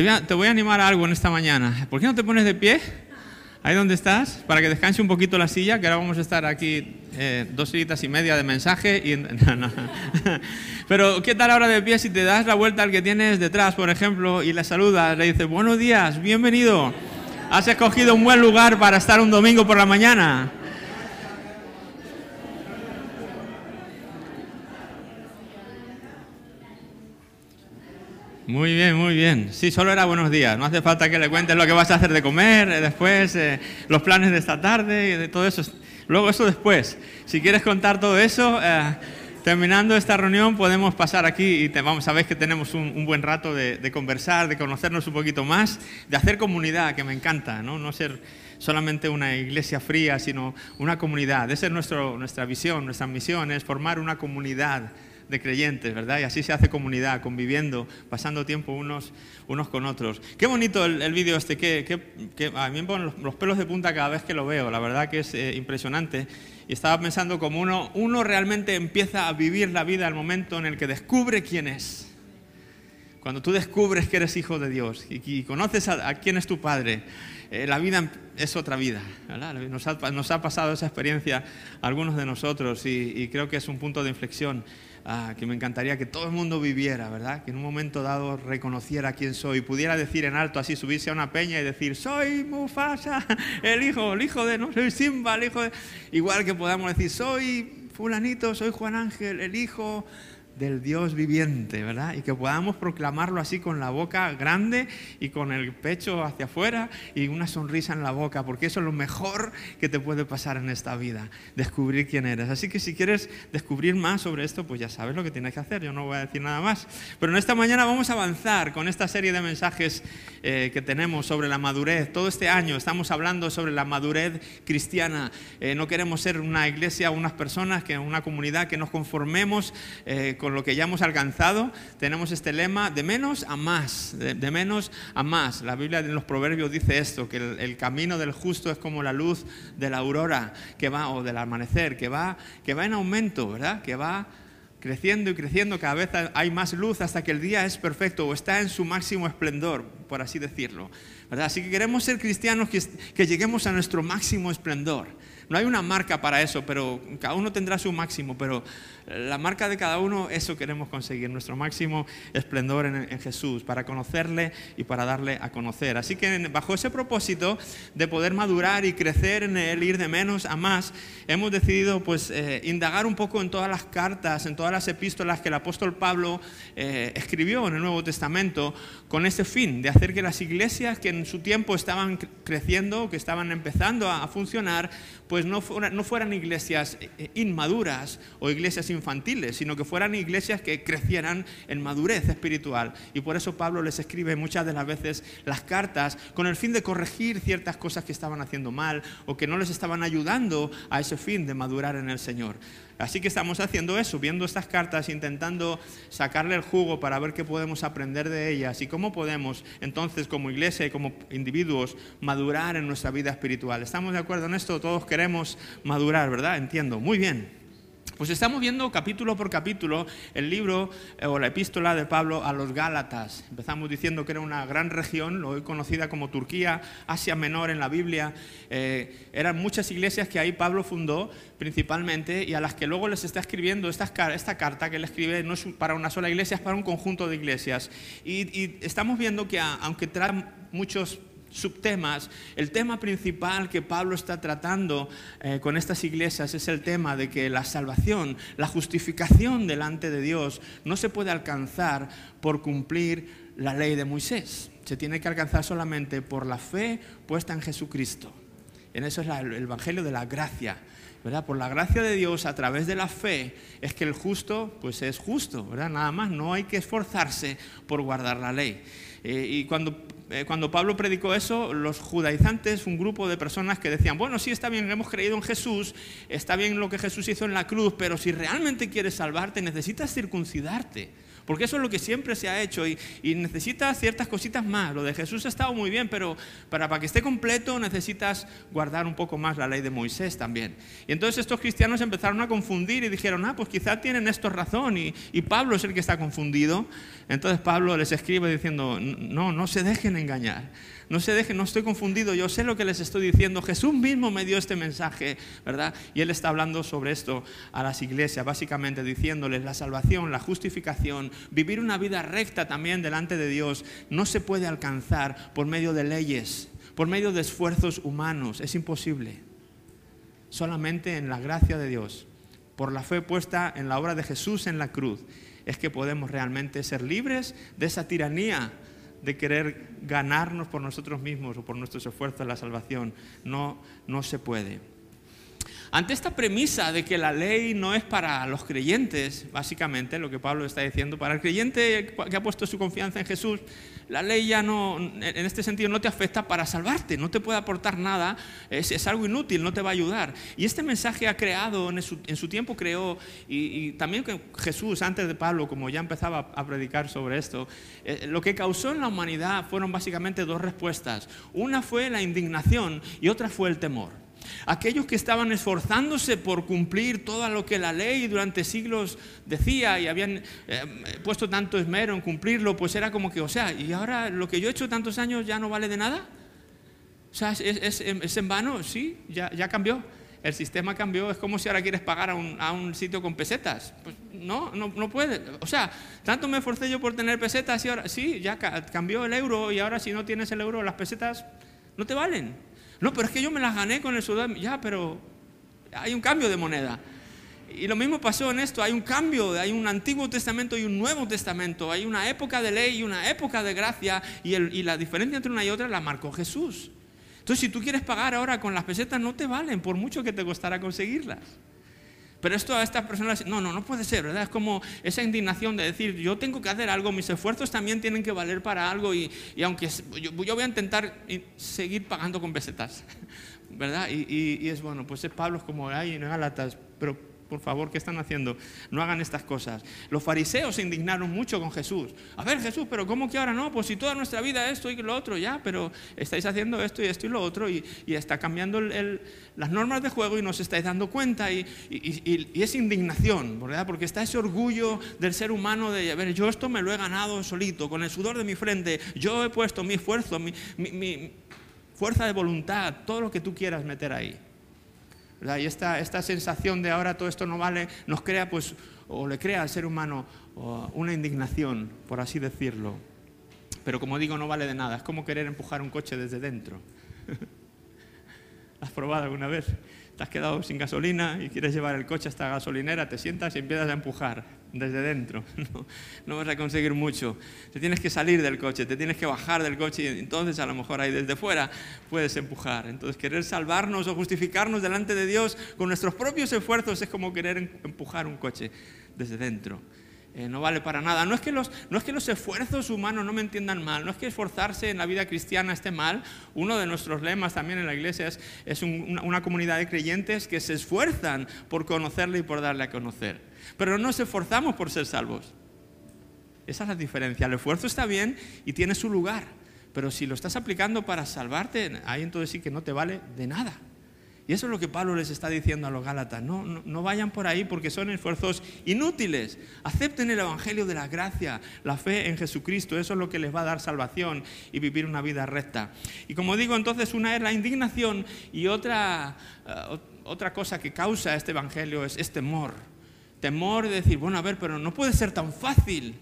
Te voy, a, te voy a animar a algo en esta mañana. ¿Por qué no te pones de pie? Ahí donde estás, para que descanse un poquito la silla, que ahora vamos a estar aquí eh, dos horitas y media de mensaje. Y, no, no. Pero, ¿qué tal ahora de pie si te das la vuelta al que tienes detrás, por ejemplo, y le saludas, le dices, buenos días, bienvenido? Has escogido un buen lugar para estar un domingo por la mañana. Muy bien, muy bien. Sí, solo era buenos días. No hace falta que le cuentes lo que vas a hacer de comer, eh, después eh, los planes de esta tarde, de todo eso. Luego eso después. Si quieres contar todo eso, eh, terminando esta reunión podemos pasar aquí y vamos a ver que tenemos un, buen rato de, conversar, de conocernos un poquito más, de hacer comunidad, que me encanta, no, no ser solamente una iglesia fría, sino una comunidad. Esa es nuestra visión, nuestra misión, es formar una comunidad de creyentes, ¿verdad? Y así se hace comunidad, conviviendo, pasando tiempo unos, unos con otros. Qué bonito el, vídeo este, que, a mí me ponen los, pelos de punta cada vez que lo veo, la verdad que es eh, impresionante. Y estaba pensando como uno, uno realmente empieza a vivir la vida al momento en el que descubre quién es. Cuando tú descubres que eres hijo de Dios y, conoces a, quién es tu Padre, eh, la vida es otra vida. Nos ha, pasado esa experiencia a algunos de nosotros y, y creo que es un punto de inflexión Ah, que me encantaría que todo el mundo viviera, ¿verdad? Que en un momento dado reconociera quién soy, pudiera decir en alto así, subirse a una peña y decir, soy Mufasa, el hijo, el hijo de, no, soy Simba, el hijo de... Igual que podamos decir, soy fulanito, soy Juan Ángel, el hijo del Dios viviente, ¿verdad? Y que podamos proclamarlo así con la boca grande y con el pecho hacia afuera y una sonrisa en la boca, porque eso es lo mejor que te puede pasar en esta vida, descubrir quién eres. Así que si quieres descubrir más sobre esto, pues ya sabes lo que tienes que hacer, yo no voy a decir nada más. Pero en esta mañana vamos a avanzar con esta serie de mensajes eh, que tenemos sobre la madurez. Todo este año estamos hablando sobre la madurez cristiana. Eh, no queremos ser una iglesia, unas personas, que una comunidad que nos conformemos eh, con lo que ya hemos alcanzado, tenemos este lema de menos a más, de, menos a más. La Biblia en los Proverbios dice esto, que el, camino del justo es como la luz de la aurora que va, o del amanecer, que va, que va en aumento, ¿verdad? Que va creciendo y creciendo, cada vez hay más luz hasta que el día es perfecto o está en su máximo esplendor, por así decirlo. ¿verdad? Así que queremos ser cristianos que lleguemos a nuestro máximo esplendor. No hay una marca para eso, pero cada uno tendrá su máximo, pero la marca de cada uno, eso queremos conseguir, nuestro máximo esplendor en, Jesús, para conocerle y para darle a conocer. Así que bajo ese propósito de poder madurar y crecer en él, ir de menos a más, hemos decidido pues eh, indagar un poco en todas las cartas, en todas las epístolas que el apóstol Pablo eh, escribió en el Nuevo Testamento, con ese fin de hacer que las iglesias que en su tiempo estaban creciendo, que estaban empezando a, funcionar, pues no, no fueran iglesias eh, inmaduras o iglesias sino que fueran iglesias que crecieran en madurez espiritual. Y por eso Pablo les escribe muchas de las veces las cartas con el fin de corregir ciertas cosas que estaban haciendo mal o que no les estaban ayudando a ese fin de madurar en el Señor. Así que estamos haciendo eso, viendo estas cartas, intentando sacarle el jugo para ver qué podemos aprender de ellas y cómo podemos entonces como iglesia y como individuos madurar en nuestra vida espiritual. ¿Estamos de acuerdo en esto? Todos queremos madurar, ¿verdad? Entiendo. Muy bien. Pues estamos viendo capítulo por capítulo el libro eh, o la epístola de Pablo a los Gálatas. Empezamos diciendo que era una gran región, hoy conocida como Turquía, Asia Menor en la Biblia. Eh, eran muchas iglesias que ahí Pablo fundó principalmente y a las que luego les está escribiendo esta, carta que él escribe no es para una sola iglesia, es para un conjunto de iglesias. Y estamos viendo que aunque trae muchos subtemas, el tema principal que Pablo está tratando eh, con estas iglesias es el tema de que la salvación, la justificación delante de Dios no se puede alcanzar por cumplir la ley de Moisés. Se tiene que alcanzar solamente por la fe puesta en Jesucristo. En eso es el Evangelio de la gracia. ¿verdad? Por la gracia de Dios, a través de la fe, es que el justo, pues es justo, ¿verdad? Nada más, no hay que esforzarse por guardar la ley. Eh, y cuando eh, cuando Pablo predicó eso, los judaizantes, un grupo de personas que decían, bueno, sí está bien, hemos creído en Jesús, está bien lo que Jesús hizo en la cruz, pero si realmente quieres salvarte, necesitas circuncidarte porque eso es lo que siempre se ha hecho y, y necesitas ciertas cositas más. Lo de Jesús ha estado muy bien, pero para, que esté completo necesitas guardar un poco más la ley de Moisés también. Y entonces estos cristianos empezaron a confundir y dijeron, ah, pues quizá tienen esto razón y Pablo es el que está confundido. Entonces Pablo les escribe diciendo, no, no se dejen engañar. No se dejen, no estoy confundido, yo sé lo que les estoy diciendo. Jesús mismo me dio este mensaje, ¿verdad? Y Él está hablando sobre esto a las iglesias, básicamente diciéndoles la salvación, la justificación, vivir una vida recta también delante de Dios, no se puede alcanzar por medio de leyes, por medio de esfuerzos humanos, es imposible. Solamente en la gracia de Dios, por la fe puesta en la obra de Jesús en la cruz, es que podemos realmente ser libres de esa tiranía de querer ganarnos por nosotros mismos o por nuestros esfuerzos la salvación. No, no se puede. Ante esta premisa de que la ley no es para los creyentes, básicamente lo que Pablo está diciendo, para el creyente que ha puesto su confianza en Jesús, la ley ya no, en este sentido, no te afecta para salvarte, no te puede aportar nada, es, algo inútil, no te va a ayudar. Y este mensaje ha creado, en su, tiempo creó, y, también Jesús, antes de Pablo, como ya empezaba a predicar sobre esto, eh, lo que causó en la humanidad fueron básicamente dos respuestas. Una fue la indignación y otra fue el temor. Aquellos que estaban esforzándose por cumplir todo lo que la ley durante siglos decía y habían eh, puesto tanto esmero en cumplirlo, pues era como que, o sea, ¿y ahora lo que yo he hecho tantos años ya no vale de nada? O sea, ¿es, en vano? Sí, ya, ya, cambió. El sistema cambió. Es como si ahora quieres pagar a un, sitio con pesetas. Pues no, no, no puede. O sea, tanto me esforcé yo por tener pesetas y ahora, sí, ya cambió el euro y ahora si no tienes el euro, las pesetas no te valen. No, pero es que yo me las gané con el sudor. Ya, pero hay un cambio de moneda. Y lo mismo pasó en esto, hay un cambio, hay un Antiguo Testamento y un Nuevo Testamento, hay una época de ley y una época de gracia, y, y la diferencia entre una y otra la marcó Jesús. Entonces, si tú quieres pagar ahora con las pesetas, no te valen, por mucho que te costara conseguirlas. Pero esto a estas personas, no, no, no puede ser, ¿verdad? Es como esa indignación de decir, yo tengo que hacer algo, mis esfuerzos también tienen que valer para algo y, aunque yo, voy a intentar seguir pagando con pesetas, ¿verdad? Y, es bueno, pues es Pablo es como, ay, no Galatas, pero por favor, ¿qué están haciendo? No hagan estas cosas. Los fariseos se indignaron mucho con Jesús. A ver, Jesús, pero ¿cómo que ahora no? Pues si toda nuestra vida esto y lo otro, ya, pero estáis haciendo esto y esto y lo otro y, está cambiando las normas de juego y no os estáis dando cuenta y, es indignación, ¿verdad? Porque está ese orgullo del ser humano de, a ver, yo esto me lo he ganado solito, con el sudor de mi frente, yo he puesto mi esfuerzo, mi fuerza de voluntad, todo lo que tú quieras meter ahí. Y esta, esta sensación de ahora todo esto no vale, nos crea, pues, o le crea al ser humano una indignación, por así decirlo. Pero como digo, no vale de nada. Es como querer empujar un coche desde dentro. ¿Has probado alguna vez? Te has quedado sin gasolina y quieres llevar el coche hasta la gasolinera, te sientas y empiezas a empujar desde dentro. No, vas a conseguir mucho. Te tienes que salir del coche, te tienes que bajar del coche y entonces a lo mejor ahí desde fuera puedes empujar. Entonces querer salvarnos o justificarnos delante de Dios con nuestros propios esfuerzos es como querer em, empujar un coche desde dentro. Eh, no vale para nada. No es, que los, no es que los esfuerzos humanos no me entiendan mal, no es que esforzarse en la vida cristiana esté mal. Uno de nuestros lemas también en la iglesia es, es una, una comunidad de creyentes que se esfuerzan por conocerle y por darle a conocer. Pero no nos esforzamos por ser salvos. Esa es la diferencia. El esfuerzo está bien y tiene su lugar. Pero si lo estás aplicando para salvarte, ahí entonces sí que no te vale de nada. Y eso es lo que Pablo les está diciendo a los Gálatas. No, no, vayan por ahí porque son esfuerzos inútiles. Acepten el Evangelio de la gracia, la fe en Jesucristo. Eso es lo que les va a dar salvación y vivir una vida recta. Y como digo, entonces una es la indignación y otra, eh, otra cosa que causa este Evangelio es, es temor. Temor de decir, bueno, a ver, pero no puede ser tan fácil.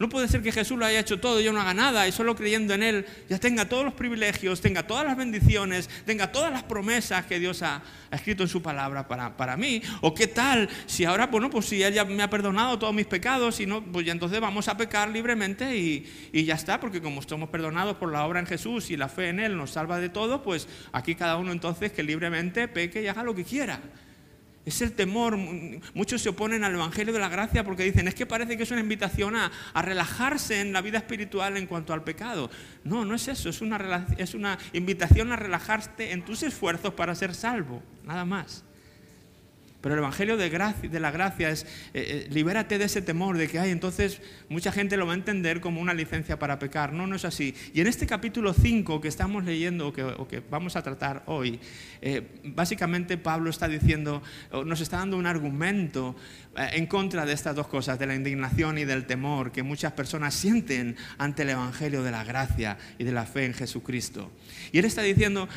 No puede ser que Jesús lo haya hecho todo y yo no haga nada y solo creyendo en Él ya tenga todos los privilegios, tenga todas las bendiciones, tenga todas las promesas que Dios ha, escrito en su palabra para, para, mí. O qué tal si ahora, bueno, pues si Él ya me ha perdonado todos mis pecados y no, pues ya entonces vamos a pecar libremente y, y ya está, porque como estamos perdonados por la obra en Jesús y la fe en Él nos salva de todo, pues aquí cada uno entonces que libremente peque y haga lo que quiera. Es el temor. Muchos se oponen al Evangelio de la Gracia porque dicen, es que parece que es una invitación a, relajarse en la vida espiritual en cuanto al pecado. No, no es eso, es una, es una invitación a relajarte en tus esfuerzos para ser salvo, nada más. Pero el Evangelio de, la gracia es, eh, eh, libérate de ese temor de que hay, entonces mucha gente lo va a entender como una licencia para pecar. No, no es así. Y en este capítulo 5 que estamos leyendo o que, vamos a tratar hoy, eh, básicamente Pablo está diciendo, nos está dando un argumento en contra de estas dos cosas, de la indignación y del temor que muchas personas sienten ante el Evangelio de la gracia y de la fe en Jesucristo. Y él está diciendo,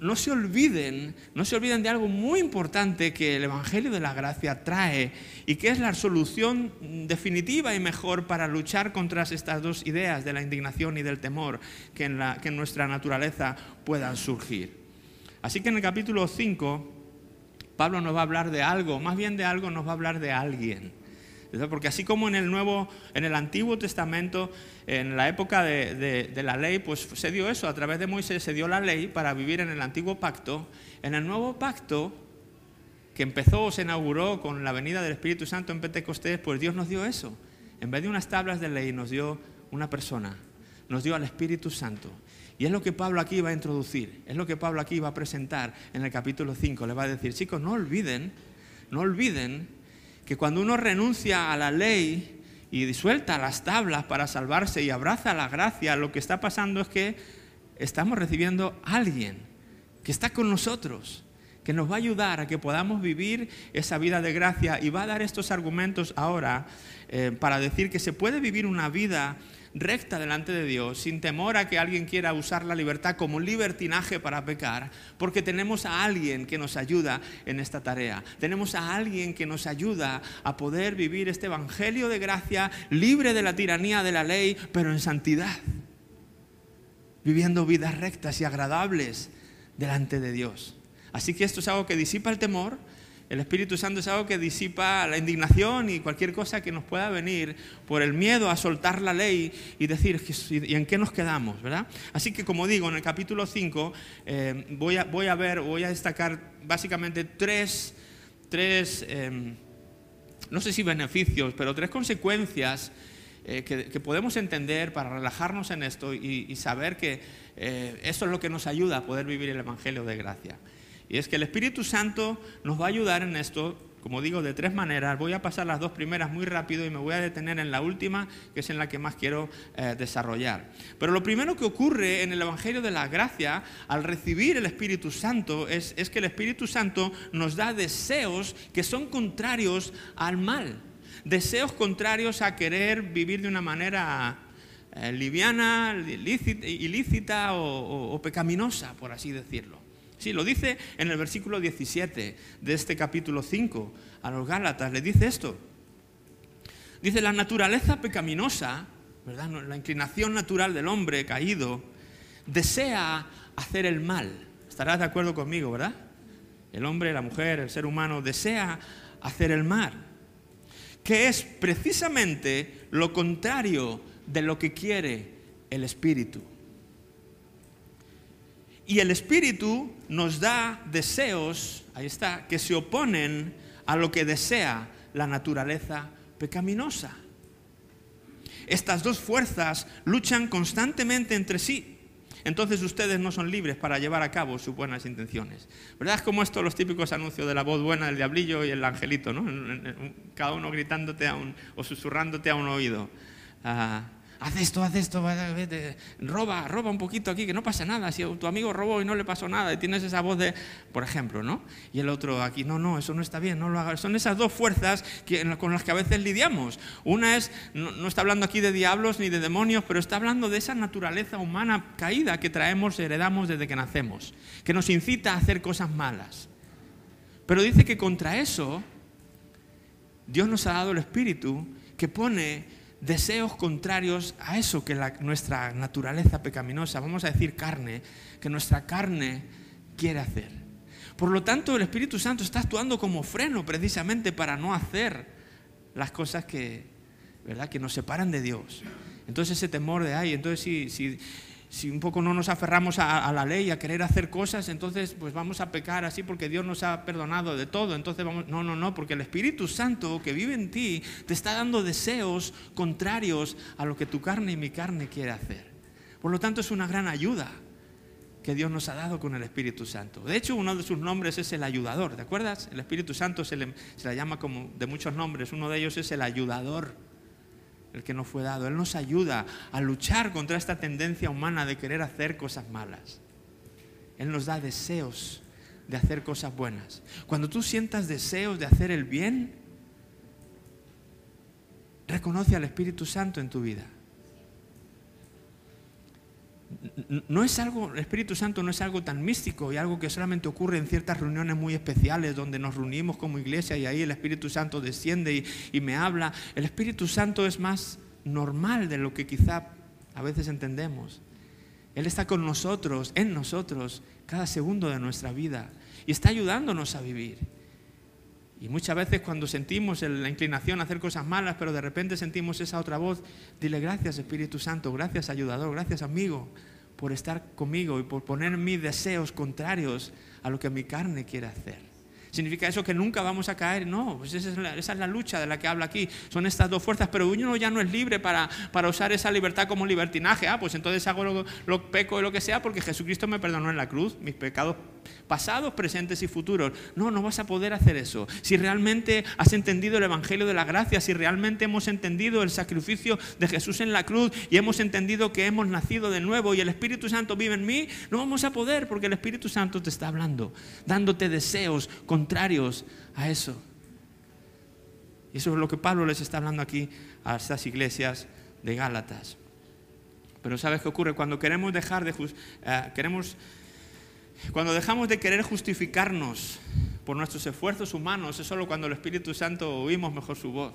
no, se olviden, no se olviden de algo muy importante que el Evangelio de la Gracia trae y que es la solución definitiva y mejor para luchar contra estas dos ideas de la indignación y del temor que en, que en nuestra naturaleza puedan surgir. Así que en el capítulo 5, Pablo nos va a hablar de algo, más bien de algo nos va a hablar de alguien. Porque así como en el Nuevo, en el Antiguo Testamento, en la época de, de, la ley, pues se dio eso, a través de Moisés se dio la ley para vivir en el Antiguo Pacto. En el Nuevo Pacto, que empezó o se inauguró con la venida del Espíritu Santo en Pentecostés, pues Dios nos dio eso. En vez de unas tablas de ley, nos dio una persona, nos dio al Espíritu Santo. Y es lo que Pablo aquí va a introducir, es lo que Pablo aquí va a presentar en el capítulo 5. Le va a decir, chicos, no olviden, no olviden que cuando uno renuncia a la ley y disuelta las tablas para salvarse y abraza la gracia, lo que está pasando es que estamos recibiendo a alguien que está con nosotros, que nos va a ayudar a que podamos vivir esa vida de gracia y va a dar estos argumentos ahora eh, para decir que se puede vivir una vida recta delante de Dios, sin temor a que alguien quiera usar la libertad como libertinaje para pecar, porque tenemos a alguien que nos ayuda en esta tarea. Tenemos a alguien que nos ayuda a poder vivir este Evangelio de gracia libre de la tiranía de la ley, pero en santidad, viviendo vidas rectas y agradables delante de Dios. Así que esto es algo que disipa el temor, el Espíritu Santo es algo que disipa la indignación y cualquier cosa que nos pueda venir por el miedo a soltar la ley y decir, ¿y en qué nos quedamos? ¿verdad? Así que como digo, en el capítulo 5 eh, voy, a, voy a ver, voy a destacar básicamente tres, tres em, no sé si beneficios, pero tres consecuencias eh, que, podemos entender para relajarnos en esto y, saber que eh, eso es lo que nos ayuda a poder vivir el Evangelio de gracia. Y es que el Espíritu Santo nos va a ayudar en esto, como digo, de tres maneras. Voy a pasar las dos primeras muy rápido y me voy a detener en la última, que es en la que más quiero eh, desarrollar. Pero lo primero que ocurre en el Evangelio de la Gracia al recibir el Espíritu Santo es, que el Espíritu Santo nos da deseos que son contrarios al mal. Deseos contrarios a querer vivir de una manera eh, liviana, ilícita, o pecaminosa, por así decirlo. Sí, lo dice en el versículo 17 de este capítulo 5 a los Gálatas, le dice esto. Dice, la naturaleza pecaminosa, ¿verdad? la inclinación natural del hombre caído, desea hacer el mal. Estarás de acuerdo conmigo, ¿verdad? El hombre, la mujer, el ser humano desea hacer el mal, que es precisamente lo contrario de lo que quiere el Espíritu. Y el Espíritu nos da deseos, ahí está, que se oponen a lo que desea la naturaleza pecaminosa. Estas dos fuerzas luchan constantemente entre sí. Entonces ustedes no son libres para llevar a cabo sus buenas intenciones. ¿Verdad? Es como estos los típicos anuncios de la voz buena del diablillo y el angelito, ¿no? Cada uno gritándote a un, o susurrándote a un oído. Ah, haz esto, haz esto, roba, roba un poquito aquí, que no pasa nada. Si tu amigo robó y no le pasó nada y tienes esa voz de, por ejemplo, ¿no? Y el otro aquí, no, no, eso no está bien, no lo hagas. Son esas dos fuerzas con las que a veces lidiamos. Una es, no, está hablando aquí de diablos ni de demonios, pero está hablando de esa naturaleza humana caída que traemos, heredamos desde que nacemos, que nos incita a hacer cosas malas. Pero dice que contra eso, Dios nos ha dado el Espíritu que pone deseos contrarios a eso que nuestra naturaleza pecaminosa, vamos a decir carne, que nuestra carne quiere hacer. Por lo tanto, el Espíritu Santo está actuando como freno precisamente para no hacer las cosas que, ¿verdad? que nos separan de Dios. Entonces ese temor de, ay, entonces si, si, si un poco no nos aferramos a, la ley, a querer hacer cosas, entonces pues vamos a pecar así porque Dios nos ha perdonado de todo. Entonces vamos, no, no, no, porque el Espíritu Santo que vive en ti te está dando deseos contrarios a lo que tu carne y mi carne quiere hacer. Por lo tanto es una gran ayuda que Dios nos ha dado con el Espíritu Santo. De hecho, uno de sus nombres es el ayudador, ¿te acuerdas? El Espíritu Santo se le, se le llama como de muchos nombres, uno de ellos es el ayudador, el que nos fue dado. Él nos ayuda a luchar contra esta tendencia humana de querer hacer cosas malas. Él nos da deseos de hacer cosas buenas. Cuando tú sientas deseos de hacer el bien, reconoce al Espíritu Santo en tu vida. No es algo, el Espíritu Santo no es algo tan místico y algo que solamente ocurre en ciertas reuniones muy especiales donde nos reunimos como iglesia y ahí el Espíritu Santo desciende y, y me habla. El Espíritu Santo es más normal de lo que quizá a veces entendemos. Él está con nosotros, en nosotros, cada segundo de nuestra vida y está ayudándonos a vivir. Y muchas veces cuando sentimos la inclinación a hacer cosas malas, pero de repente sentimos esa otra voz, dile gracias Espíritu Santo, gracias ayudador, gracias amigo por estar conmigo y por poner mis deseos contrarios a lo que mi carne quiere hacer. ¿Significa eso que nunca vamos a caer? No, pues esa es, la, lucha de la que habla aquí. Son estas dos fuerzas, pero uno ya no es libre para, para usar esa libertad como libertinaje. Ah, pues entonces hago lo, lo peco y lo que sea porque Jesucristo me perdonó en la cruz, mis pecados pasados, presentes y futuros. No, no vas a poder hacer eso. Si realmente has entendido el Evangelio de la Gracia, si realmente hemos entendido el sacrificio de Jesús en la cruz y hemos entendido que hemos nacido de nuevo y el Espíritu Santo vive en mí, no vamos a poder porque el Espíritu Santo te está hablando, dándote deseos contrarios a eso. Y eso es lo que Pablo les está hablando aquí a estas iglesias de Gálatas. Pero ¿sabes qué ocurre? Cuando queremos dejar de... Eh, queremos cuando dejamos de querer justificarnos por nuestros esfuerzos humanos, es solo cuando el Espíritu Santo oímos mejor su voz.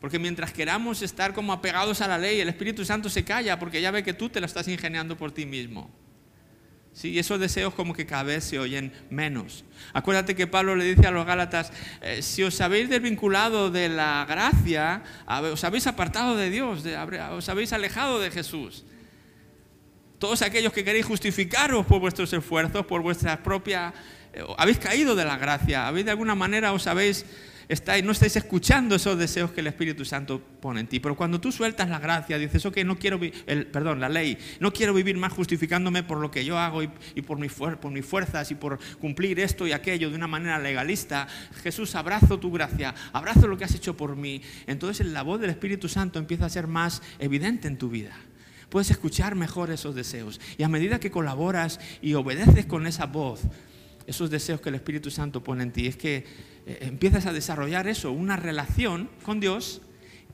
Porque mientras queramos estar como apegados a la ley, el Espíritu Santo se calla porque ya ve que tú te la estás ingeniando por ti mismo. Sí, esos deseos como que cada vez se oyen menos. Acuérdate que Pablo le dice a los Gálatas, eh, si os habéis desvinculado de la gracia, os habéis apartado de Dios, os habéis alejado de Jesús todos aquellos que queréis justificaros por vuestros esfuerzos, por vuestra propia... Eh, habéis caído de la gracia, habéis de alguna manera os habéis... Estáis, no estáis escuchando esos deseos que el Espíritu Santo pone en ti. Pero cuando tú sueltas la gracia, dices, ok, no quiero, perdón, la ley, no quiero vivir más justificándome por lo que yo hago y, por mis fuerzas y por cumplir esto y aquello de una manera legalista. Jesús, abrazo tu gracia, abrazo lo que has hecho por mí. Entonces la voz del Espíritu Santo empieza a ser más evidente en tu vida puedes escuchar mejor esos deseos. Y a medida que colaboras y obedeces con esa voz, esos deseos que el Espíritu Santo pone en ti, es que eh, empiezas a desarrollar eso, una relación con Dios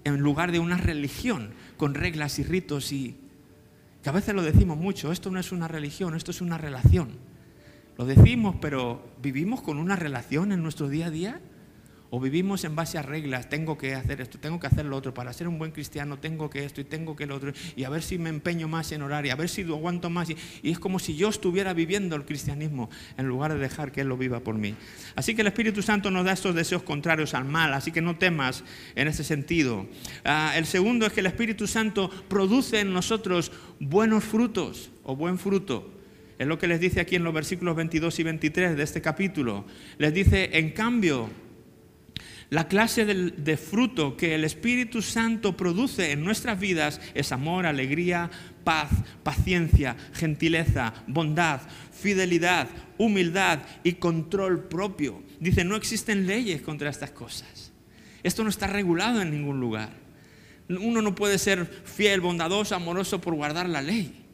en lugar de una religión con reglas y ritos y que a veces lo decimos mucho, esto no es una religión, esto es una relación. Lo decimos, pero ¿vivimos con una relación en nuestro día a día? O vivimos en base a reglas, tengo que hacer esto, tengo que hacer lo otro, para ser un buen cristiano tengo que esto y tengo que lo otro, y a ver si me empeño más en orar, y a ver si aguanto más, y, es como si yo estuviera viviendo el cristianismo en lugar de dejar que Él lo viva por mí. Así que el Espíritu Santo nos da estos deseos contrarios al mal, así que no temas en ese sentido. Ah, el segundo es que el Espíritu Santo produce en nosotros buenos frutos o buen fruto. Es lo que les dice aquí en los versículos 22 y 23 de este capítulo. Les dice, en cambio, la clase de, fruto que el Espíritu Santo produce en nuestras vidas es amor, alegría, paz, paciencia, gentileza, bondad, fidelidad, humildad y control propio. Dice, no existen leyes contra estas cosas. Esto no está regulado en ningún lugar. Uno no puede ser fiel, bondadoso, amoroso por guardar la ley.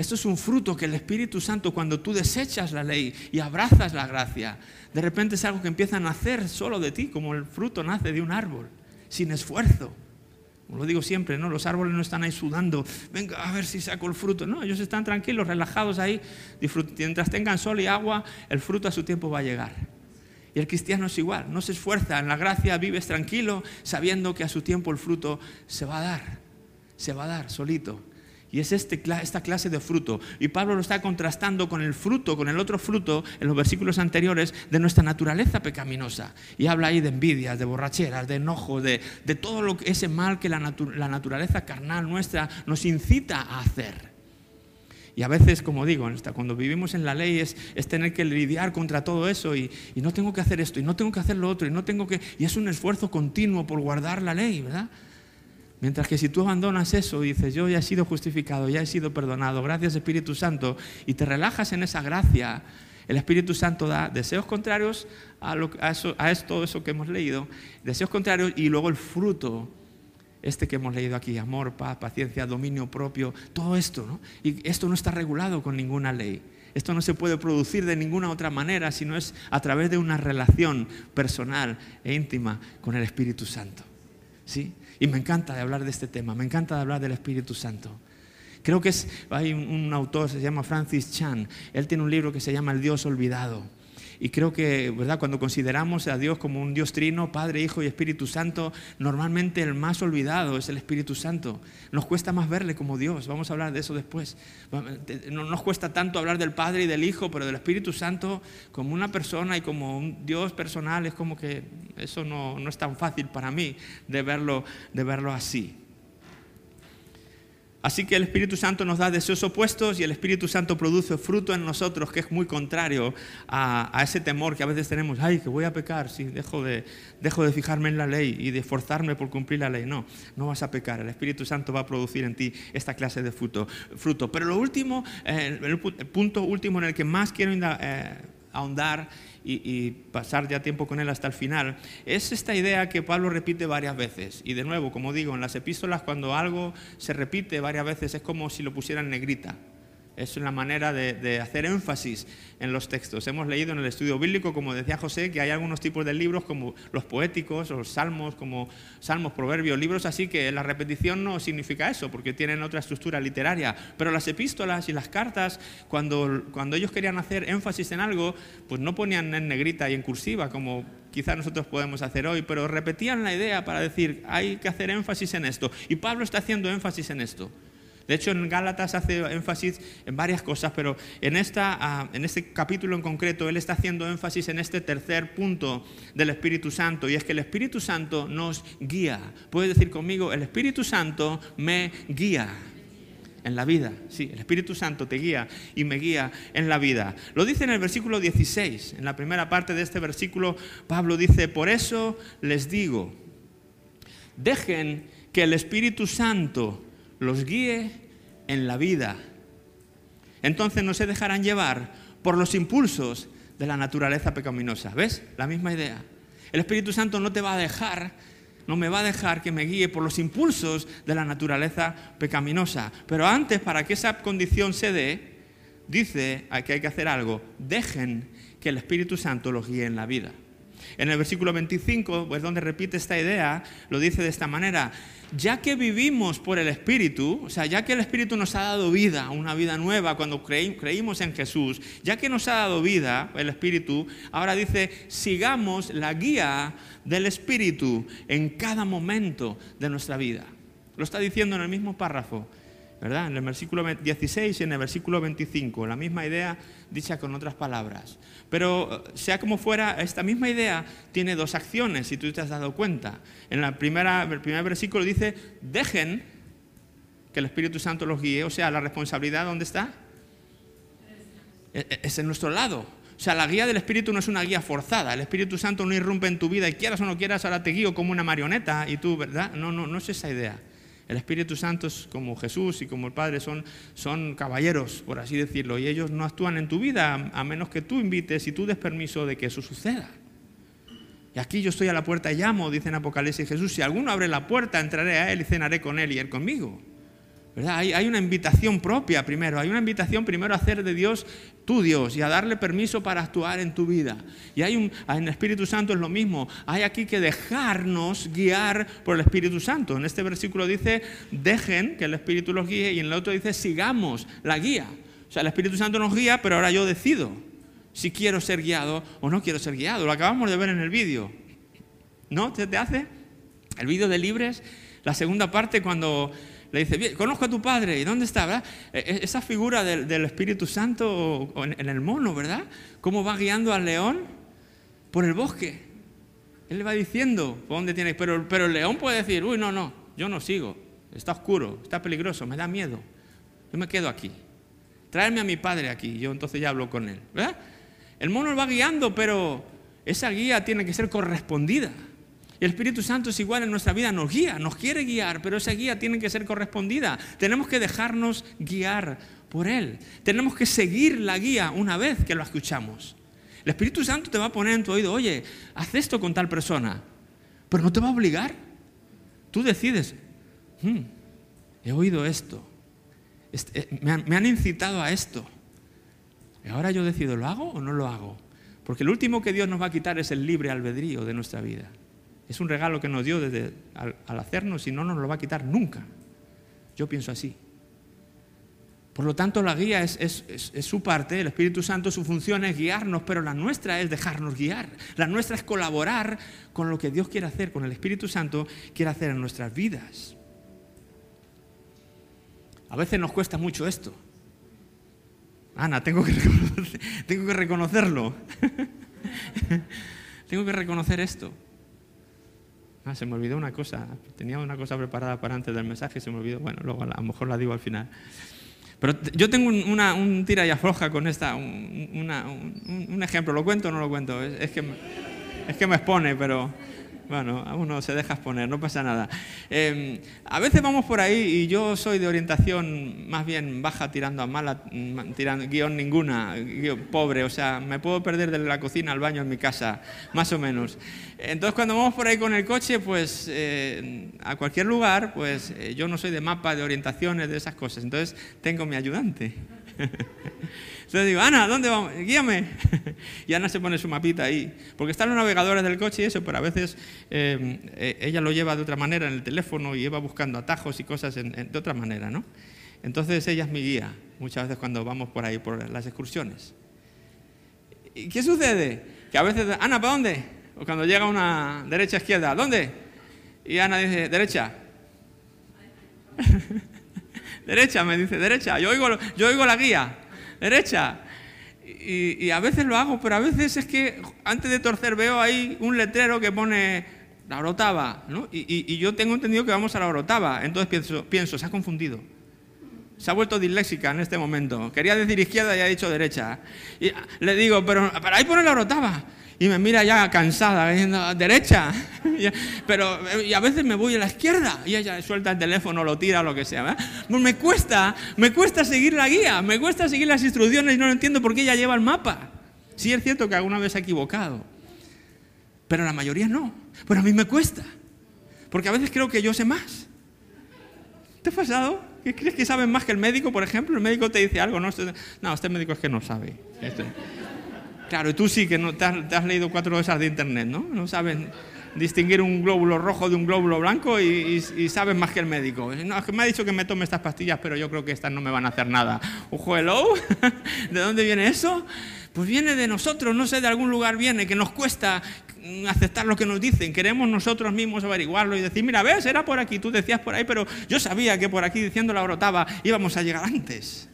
Esto es un fruto que el Espíritu Santo, cuando tú desechas la ley y abrazas la gracia, de repente es algo que empieza a nacer solo de ti, como el fruto nace de un árbol, sin esfuerzo. Como lo digo siempre, ¿no? Los árboles no están ahí sudando, venga a ver si saco el fruto. No, ellos están tranquilos, relajados ahí. Mientras tengan sol y agua, el fruto a su tiempo va a llegar. Y el cristiano es igual, no se esfuerza, en la gracia vives tranquilo, sabiendo que a su tiempo el fruto se va a dar, se va a dar solito. Y es este, esta clase de fruto. Y Pablo lo está contrastando con el fruto, con el otro fruto, en los versículos anteriores, de nuestra naturaleza pecaminosa. Y habla ahí de envidias, de borracheras, de enojo, de, todo lo, ese mal que la, naturaleza carnal nuestra nos incita a hacer. Y a veces, como digo, cuando vivimos en la ley es, tener que lidiar contra todo eso y, y, no tengo que hacer esto y no tengo que hacer lo otro y no tengo que... Y es un esfuerzo continuo por guardar la ley, ¿verdad? Mientras que si tú abandonas eso y dices, yo ya he sido justificado, ya he sido perdonado, gracias Espíritu Santo, y te relajas en esa gracia, el Espíritu Santo da deseos contrarios a, eso, a esto, eso que hemos leído, deseos contrarios y luego el fruto, este que hemos leído aquí, amor, paz, paciencia, dominio propio, todo esto, ¿no? Y esto no está regulado con ninguna ley. Esto no se puede producir de ninguna otra manera, sino es a través de una relación personal e íntima con el Espíritu Santo. ¿Sí? Y me encanta de hablar de este tema, me encanta de hablar del Espíritu Santo. Creo que hay un autor, se llama Francis Chan, él tiene un libro que se llama El Dios Olvidado. Y creo que, ¿verdad? Cuando consideramos a Dios como un Dios trino, Padre, Hijo y Espíritu Santo, normalmente el más olvidado es el Espíritu Santo. Nos cuesta más verle como Dios, vamos a hablar de eso después. No nos cuesta tanto hablar del Padre y del Hijo, pero del Espíritu Santo como una persona y como un Dios personal es como que eso no, no es tan fácil para mí de verlo, de verlo así. Así que el Espíritu Santo nos da deseos opuestos y el Espíritu Santo produce fruto en nosotros que es muy contrario a, ese temor que a veces tenemos, ay, que voy a pecar si dejo de, dejo de fijarme en la ley y de esforzarme por cumplir la ley. No, no vas a pecar, el Espíritu Santo va a producir en ti esta clase de fruto. fruto. Pero lo último, eh, el punto último en el que más quiero eh, ahondar y, pasar ya tiempo con él hasta el final, es esta idea que Pablo repite varias veces. Y de nuevo, como digo, en las epístolas cuando algo se repite varias veces es como si lo pusieran negrita. Es una manera de, hacer énfasis en los textos. Hemos leído en el estudio bíblico, como decía José, que hay algunos tipos de libros como los poéticos, los salmos, como salmos, proverbios, libros así que la repetición no significa eso, porque tienen otra estructura literaria. Pero las epístolas y las cartas, cuando, cuando ellos querían hacer énfasis en algo, pues no ponían en negrita y en cursiva, como quizás nosotros podemos hacer hoy, pero repetían la idea para decir, hay que hacer énfasis en esto. Y Pablo está haciendo énfasis en esto. De hecho, en Gálatas hace énfasis en varias cosas, pero en, esta, ah, en este capítulo en concreto, él está haciendo énfasis en este tercer punto del Espíritu Santo, y es que el Espíritu Santo nos guía. Puedes decir conmigo, el Espíritu Santo me guía en la vida. Sí, el Espíritu Santo te guía y me guía en la vida. Lo dice en el versículo 16, en la primera parte de este versículo, Pablo dice, por eso les digo, dejen que el Espíritu Santo los guíe en la vida. Entonces no se dejarán llevar por los impulsos de la naturaleza pecaminosa. ¿Ves? La misma idea. El Espíritu Santo no te va a dejar, no me va a dejar que me guíe por los impulsos de la naturaleza pecaminosa. Pero antes, para que esa condición se dé, dice que hay que hacer algo. Dejen que el Espíritu Santo los guíe en la vida. En el versículo 25, pues donde repite esta idea, lo dice de esta manera, ya que vivimos por el Espíritu, o sea, ya que el Espíritu nos ha dado vida, una vida nueva cuando creímos en Jesús, ya que nos ha dado vida el Espíritu, ahora dice, sigamos la guía del Espíritu en cada momento de nuestra vida. Lo está diciendo en el mismo párrafo. ¿Verdad? En el versículo 16 y en el versículo 25, la misma idea dicha con otras palabras. Pero sea como fuera, esta misma idea tiene dos acciones, si tú te has dado cuenta. En el primer versículo dice, dejen que el Espíritu Santo los guíe, o sea, la responsabilidad, ¿dónde está? E, e, es en nuestro lado. O sea, la guía del Espíritu no es una guía forzada. El Espíritu Santo no irrumpe en tu vida y quieras o no quieras, ahora te guío como una marioneta y tú, ¿verdad? No, no, no es esa idea. El Espíritu Santo es como Jesús y como el Padre son, son caballeros, por así decirlo, y ellos no actúan en tu vida a menos que tú invites y tú des permiso de que eso suceda. Y aquí yo estoy a la puerta y llamo, dice en Apocalipsis Jesús, si alguno abre la puerta, entraré a él y cenaré con él y él conmigo. Hay, una invitación propia primero, hay una invitación primero a hacer de Dios tu Dios y a darle permiso para actuar en tu vida. Y hay un, en el Espíritu Santo es lo mismo, hay aquí que dejarnos guiar por el Espíritu Santo. En este versículo dice, dejen que el Espíritu los guíe y en el otro dice, sigamos la guía. O sea, el Espíritu Santo nos guía, pero ahora yo decido si quiero ser guiado o no quiero ser guiado. Lo acabamos de ver en el vídeo. ¿No? ¿Se te hace? El vídeo de Libres, la segunda parte cuando le dice, conozco a tu padre, ¿y dónde está? E, e, esa figura del, Espíritu Santo en, el mono, ¿verdad? ¿Cómo va guiando al león por el bosque? Él le va diciendo por dónde tiene, pero, pero el león puede decir, uy, no, no, yo no sigo, está oscuro, está peligroso, me da miedo, yo me quedo aquí. Tráeme a mi padre aquí, yo entonces ya hablo con él, ¿verdad? El mono va guiando, pero esa guía tiene que ser correspondida. El Espíritu Santo es igual en nuestra vida, nos guía, nos quiere guiar, pero esa guía tiene que ser correspondida. Tenemos que dejarnos guiar por Él. Tenemos que seguir la guía una vez que lo escuchamos. El Espíritu Santo te va a poner en tu oído, oye, haz esto con tal persona, pero no te va a obligar. Tú decides, hmm, he oído esto, eh, me han, me han incitado a esto. Y ahora yo decido, ¿lo hago o no lo hago? Porque el último que Dios nos va a quitar es el libre albedrío de nuestra vida. Es un regalo que nos dio desde al, hacernos y no nos lo va a quitar nunca. Yo pienso así. Por lo tanto, la guía es, su parte, el Espíritu Santo, su función es guiarnos, pero la nuestra es dejarnos guiar. La nuestra es colaborar con lo que Dios quiere hacer, con el Espíritu Santo quiere hacer en nuestras vidas. A veces nos cuesta mucho esto. Ana, tengo que reconocerlo. tengo que reconocer esto. Ah, se me olvidó una cosa. Tenía una cosa preparada para antes del mensaje se me olvidó. Bueno, luego a lo mejor la digo al final. Pero yo tengo un, tira y afloja con esta, un, ejemplo. ¿Lo cuento o no lo cuento? Es, que, es que me expone, pero bueno, a uno se deja exponer, no pasa nada. Em, a veces vamos por ahí y yo soy de orientación más bien baja tirando a mala, mm, tirando, guion ninguna, pobre, o sea, me puedo perder de la cocina al baño en mi casa, más o menos. Entonces cuando vamos por ahí con el coche, pues eh, a cualquier lugar, pues eh, yo no soy de mapa, de orientaciones, de esas cosas, entonces tengo mi ayudante. Entonces digo, Ana, ¿dónde vamos? Guíame. Y Ana se pone su mapita ahí. Porque están los navegadores del coche y eso, pero a veces eh, eh, ella lo lleva de otra manera en el teléfono y lleva buscando atajos y cosas de otra manera, ¿no? Entonces ella es mi guía, muchas veces cuando vamos por ahí, por las excursiones. ¿Y qué sucede? Que a veces, Ana, ¿para dónde? O cuando llega una derecha-izquierda, ¿dónde? Y Ana dice, derecha. derecha, me dice, derecha. Yo oigo, yo oigo la guía derecha. Y, a veces lo hago, pero a veces es que antes de torcer veo ahí un letrero que pone la orotava, ¿no? Y, yo tengo entendido que vamos a la orotava. Entonces pienso, pienso, se ha confundido. Se ha vuelto disléxica en este momento. Quería decir izquierda y ha dicho derecha. Y le digo, pero para ahí pone la orotava y me mira ya cansada, diciendo, derecha. Pero eh, y a veces me voy a la izquierda y ella suelta el teléfono, lo tira, lo que sea. Pues me cuesta, me cuesta seguir la guía, me cuesta seguir las instrucciones y no entiendo por qué ella lleva el mapa. Sí es cierto que alguna vez ha equivocado, pero la mayoría no. Pero a mí me cuesta, porque a veces creo que yo sé más. ¿Te ha pasado? ¿Qué crees que sabes más que el médico, por ejemplo? El médico te dice algo, no, no este médico es que no sabe. Este. Claro, y tú sí que no te has, leído cuatro de esas de internet, ¿no? No saben distinguir un glóbulo rojo de un glóbulo blanco y, sabes más que el médico. No, es que me ha dicho que me tome estas pastillas, pero yo creo que estas no me van a hacer nada. Ojo, hello, ¿de dónde viene eso? Pues viene de nosotros, no sé, de algún lugar viene, que nos cuesta aceptar lo que nos dicen, queremos nosotros mismos averiguarlo y decir, mira, ves, era por aquí, tú decías por ahí, pero yo sabía que por aquí diciendo la brotaba íbamos a llegar antes.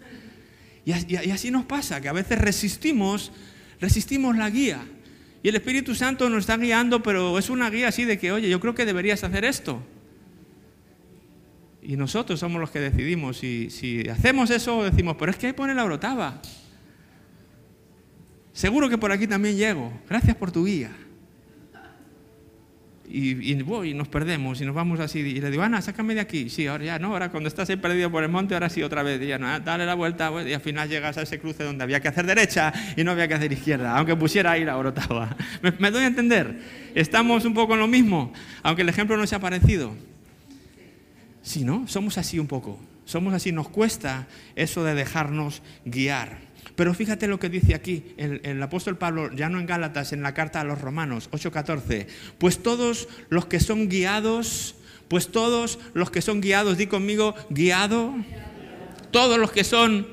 y así nos pasa, que a veces resistimos resistimos la guía. Y el Espíritu Santo nos está guiando, pero es una guía así de que, oye, yo creo que deberías hacer esto. Y nosotros somos los que decidimos. Si, si hacemos eso, decimos, pero es que ahí pone la brotaba. Seguro que por aquí también llego. Gracias por tu guía. Y, y, nos perdemos y nos vamos así. Y le digo, Ana, sácame de aquí. Sí, ahora ya no, ahora cuando estás ahí perdido por el monte, ahora sí otra vez. Y ya no, ah, dale la vuelta. Y al final llegas a ese cruce donde había que hacer derecha y no había que hacer izquierda, aunque pusiera ahí la brotaba. ¿Me, ¿Me, doy a entender? Estamos un poco en lo mismo, aunque el ejemplo no se ha parecido. Sí, ¿no? Somos así un poco. Somos así, nos cuesta eso de dejarnos guiar. Pero fíjate lo que dice aquí el, apóstol Pablo, ya no en Gálatas, en la carta a los Romanos 8:14. Pues todos los que son guiados, pues todos los que son guiados, di conmigo, guiado. Todos los que son,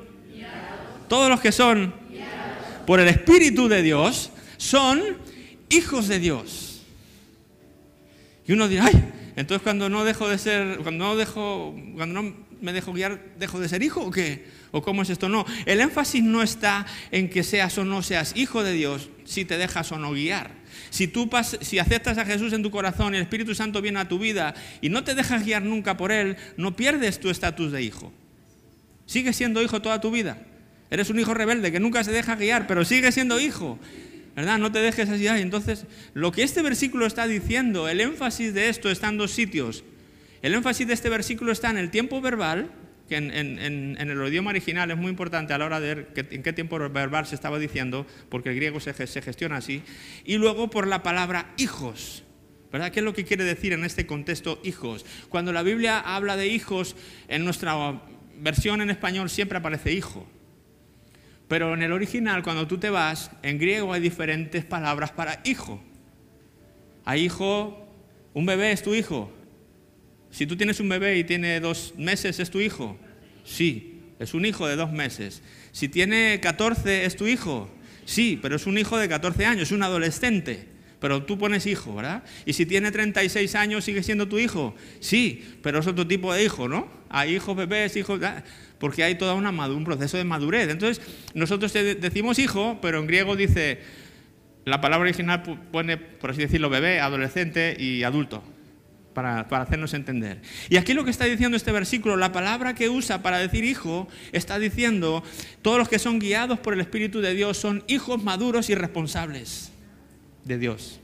todos los que son por el Espíritu de Dios, son hijos de Dios. Y uno dirá, ay, entonces cuando no dejo de ser, cuando no dejo, cuando no me dejo guiar, dejo de ser hijo o qué? ¿O cómo es esto? No, el énfasis no está en que seas o no seas hijo de Dios, si te dejas o no guiar. Si tú si aceptas a Jesús en tu corazón el Espíritu Santo viene a tu vida y no te dejas guiar nunca por Él, no pierdes tu estatus de hijo. Sigues siendo hijo toda tu vida. Eres un hijo rebelde que nunca se deja guiar, pero sigue siendo hijo. ¿verdad? No te dejes así. entonces, lo que este versículo está diciendo, el énfasis de esto está en dos sitios. El énfasis de este versículo está en el tiempo verbal, que en, el idioma original es muy importante a la hora de ver en qué tiempo verbal se estaba diciendo, porque el griego se, se gestiona así, y luego por la palabra hijos. ¿Verdad? ¿Qué es lo que quiere decir en este contexto hijos? Cuando la Biblia habla de hijos, en nuestra versión en español siempre aparece hijo. Pero en el original, cuando tú te vas, en griego hay diferentes palabras para hijo. Hay hijo, un bebé es tu hijo. Si tú tienes un bebé y tiene dos meses, ¿es tu hijo? Sí, es un hijo de dos meses. Si tiene 14, ¿es tu hijo? Sí, pero es un hijo de 14 años, es un adolescente. Pero tú pones hijo, ¿verdad? Y si tiene 36 años, ¿sigue siendo tu hijo? Sí, pero es otro tipo de hijo, ¿no? Hay hijos bebés, hijos porque hay todo un proceso de madurez. Entonces, nosotros decimos hijo, pero en griego dice, la palabra original pone, por así decirlo, bebé, adolescente y adulto. Para, hacernos entender. Y aquí lo que está diciendo este versículo, la palabra que usa para decir hijo, está diciendo, todos los que son guiados por el Espíritu de Dios son hijos maduros y responsables de Dios.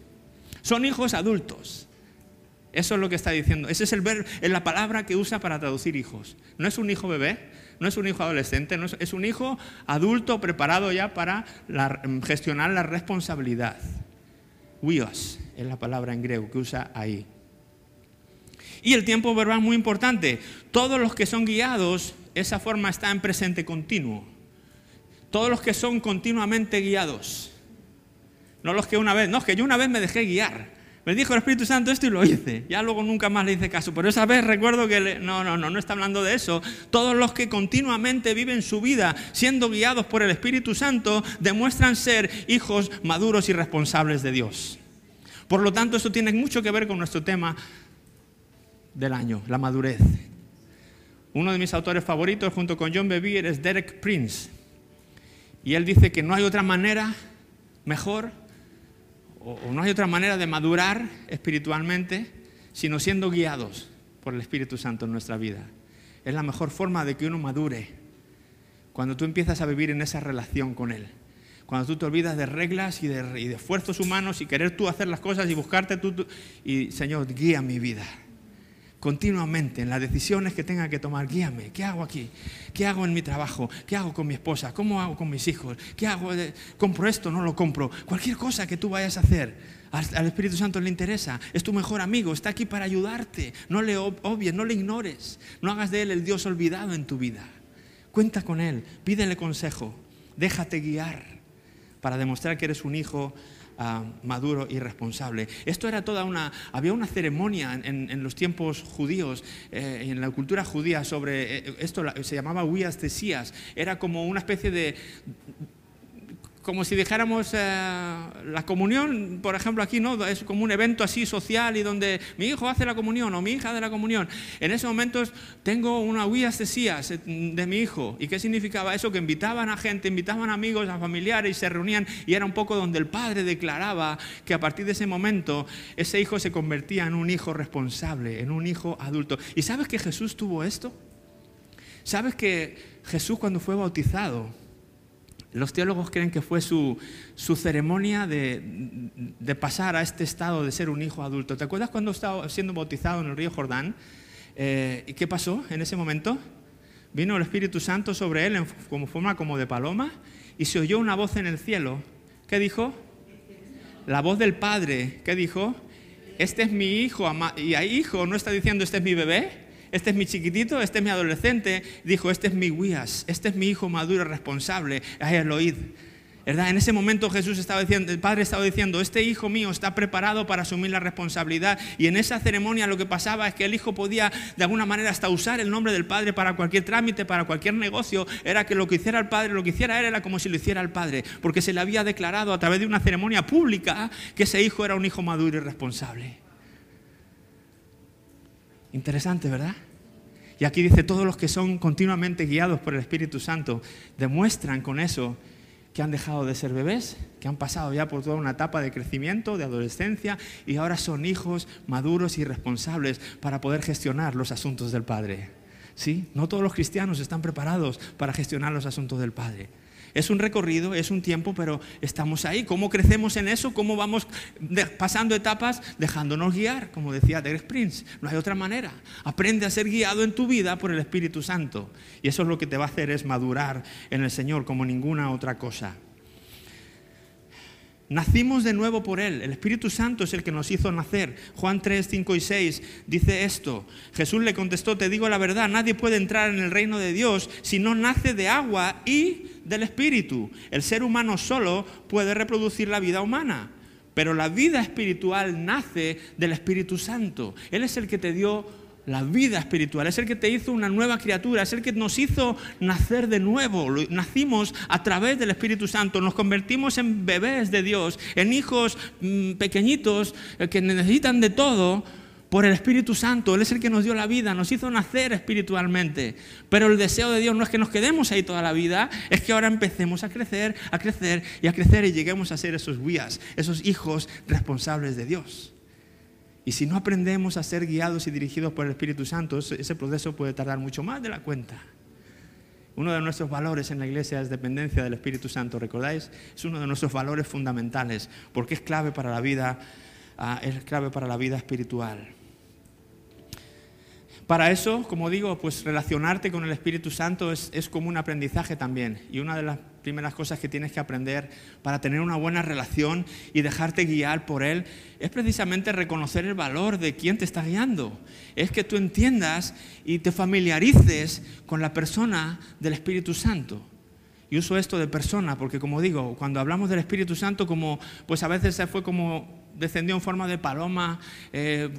Son hijos adultos. Eso es lo que está diciendo. Esa es, el es la palabra que usa para traducir hijos. No es un hijo bebé, no es un hijo adolescente, no es, un hijo adulto preparado ya para gestionar la responsabilidad. Wios es la palabra en griego que usa ahí. Y el tiempo verbal muy importante. Todos los que son guiados, esa forma está en presente continuo. Todos los que son continuamente guiados. No los que una vez, no, es que yo una vez me dejé guiar. Me dijo el Espíritu Santo esto y lo hice. Ya luego nunca más le hice caso. Pero esa vez recuerdo que no, no, no, no está hablando de eso. Todos los que continuamente viven su vida siendo guiados por el Espíritu Santo demuestran ser hijos maduros y responsables de Dios. Por lo tanto, esto tiene mucho que ver con nuestro tema del año, la madurez. Uno de mis autores favoritos junto con John Bevere es Derek Prince. Y él dice que no hay otra manera mejor o, no hay otra manera de madurar espiritualmente sino siendo guiados por el Espíritu Santo en nuestra vida. Es la mejor forma de que uno madure cuando tú empiezas a vivir en esa relación con Él. Cuando tú te olvidas de reglas y de, y de esfuerzos humanos y querer tú hacer las cosas y buscarte tú, y Señor, guía mi vida continuamente en las decisiones que tenga que tomar. Guíame, ¿qué hago aquí? ¿Qué hago en mi trabajo? ¿Qué hago con mi esposa? ¿Cómo hago con mis hijos? ¿Qué hago? ¿Compro esto? ¿No lo compro? Cualquier cosa que tú vayas a hacer, al, Espíritu Santo le interesa. Es tu mejor amigo, está aquí para ayudarte. No le obvies, no le ignores. No hagas de él el Dios olvidado en tu vida. Cuenta con él, pídele consejo, déjate guiar para demostrar que eres un hijo Ah, maduro y responsable. Esto era toda una, había una ceremonia en, los tiempos judíos, eh, en la cultura judía sobre eh, esto, se llamaba huías era como una especie de como si dijéramos eh, la comunión, por ejemplo, aquí no, es como un evento así social y donde mi hijo hace la comunión o mi hija hace la comunión. En esos momentos tengo una huía de mi hijo. ¿Y qué significaba eso? Que invitaban a gente, invitaban a amigos, a familiares y se reunían y era un poco donde el padre declaraba que a partir de ese momento ese hijo se convertía en un hijo responsable, en un hijo adulto. ¿Y sabes que Jesús tuvo esto? ¿Sabes que Jesús cuando fue bautizado, los teólogos creen que fue su, ceremonia de, pasar a este estado de ser un hijo adulto. ¿Te acuerdas cuando estaba siendo bautizado en el río Jordán? Eh, ¿Y qué pasó en ese momento? Vino el Espíritu Santo sobre él en como forma como de paloma y se oyó una voz en el cielo. ¿Qué dijo? La voz del Padre. ¿Qué dijo? Este es mi hijo. Y ahí hijo no está diciendo este es mi bebé este es mi chiquitito, este es mi adolescente, dijo, este es mi guías, este es mi hijo maduro responsable, el oíd. ¿verdad? En ese momento Jesús estaba diciendo, el Padre estaba diciendo, este hijo mío está preparado para asumir la responsabilidad. Y en esa ceremonia lo que pasaba es que el hijo podía de alguna manera hasta usar el nombre del Padre para cualquier trámite, para cualquier negocio. Era que lo que hiciera el Padre, lo que hiciera él era como si lo hiciera el Padre, porque se le había declarado a través de una ceremonia pública que ese hijo era un hijo maduro y responsable. Interesante, ¿verdad? Y aquí dice, todos los que son continuamente guiados por el Espíritu Santo demuestran con eso que han dejado de ser bebés, que han pasado ya por toda una etapa de crecimiento, de adolescencia, y ahora son hijos maduros y responsables para poder gestionar los asuntos del Padre. ¿Sí? No todos los cristianos están preparados para gestionar los asuntos del Padre. Es un recorrido, es un tiempo, pero estamos ahí. ¿Cómo crecemos en eso? ¿Cómo vamos pasando etapas? Dejándonos guiar, como decía Derek Prince. No hay otra manera. Aprende a ser guiado en tu vida por el Espíritu Santo. Y eso es lo que te va a hacer es madurar en el Señor como ninguna otra cosa. Nacimos de nuevo por Él. El Espíritu Santo es el que nos hizo nacer. Juan 3, 5 y 6 dice esto. Jesús le contestó, te digo la verdad, nadie puede entrar en el reino de Dios si no nace de agua y del Espíritu. El ser humano solo puede reproducir la vida humana, pero la vida espiritual nace del Espíritu Santo. Él es el que te dio la vida espiritual, es el que te hizo una nueva criatura, es el que nos hizo nacer de nuevo. Nacimos a través del Espíritu Santo, nos convertimos en bebés de Dios, en hijos mm, pequeñitos eh, que necesitan de todo por el Espíritu Santo. Él es el que nos dio la vida, nos hizo nacer espiritualmente. Pero el deseo de Dios no es que nos quedemos ahí toda la vida, es que ahora empecemos a crecer, a crecer y a crecer y lleguemos a ser esos guías, esos hijos responsables de Dios. Y si no aprendemos a ser guiados y dirigidos por el Espíritu Santo, ese proceso puede tardar mucho más de la cuenta. Uno de nuestros valores en la iglesia es dependencia del Espíritu Santo, ¿recordáis? Es uno de nuestros valores fundamentales, porque es clave para la vida, ah, es clave para la vida espiritual. Para eso, como digo, pues relacionarte con el Espíritu Santo es, es, como un aprendizaje también. Y una de las primeras cosas que tienes que aprender para tener una buena relación y dejarte guiar por Él es precisamente reconocer el valor de quien te está guiando. Es que tú entiendas y te familiarices con la persona del Espíritu Santo. Y uso esto de persona porque, como digo, cuando hablamos del Espíritu Santo, como, pues a veces se fue como descendió en forma de paloma, eh,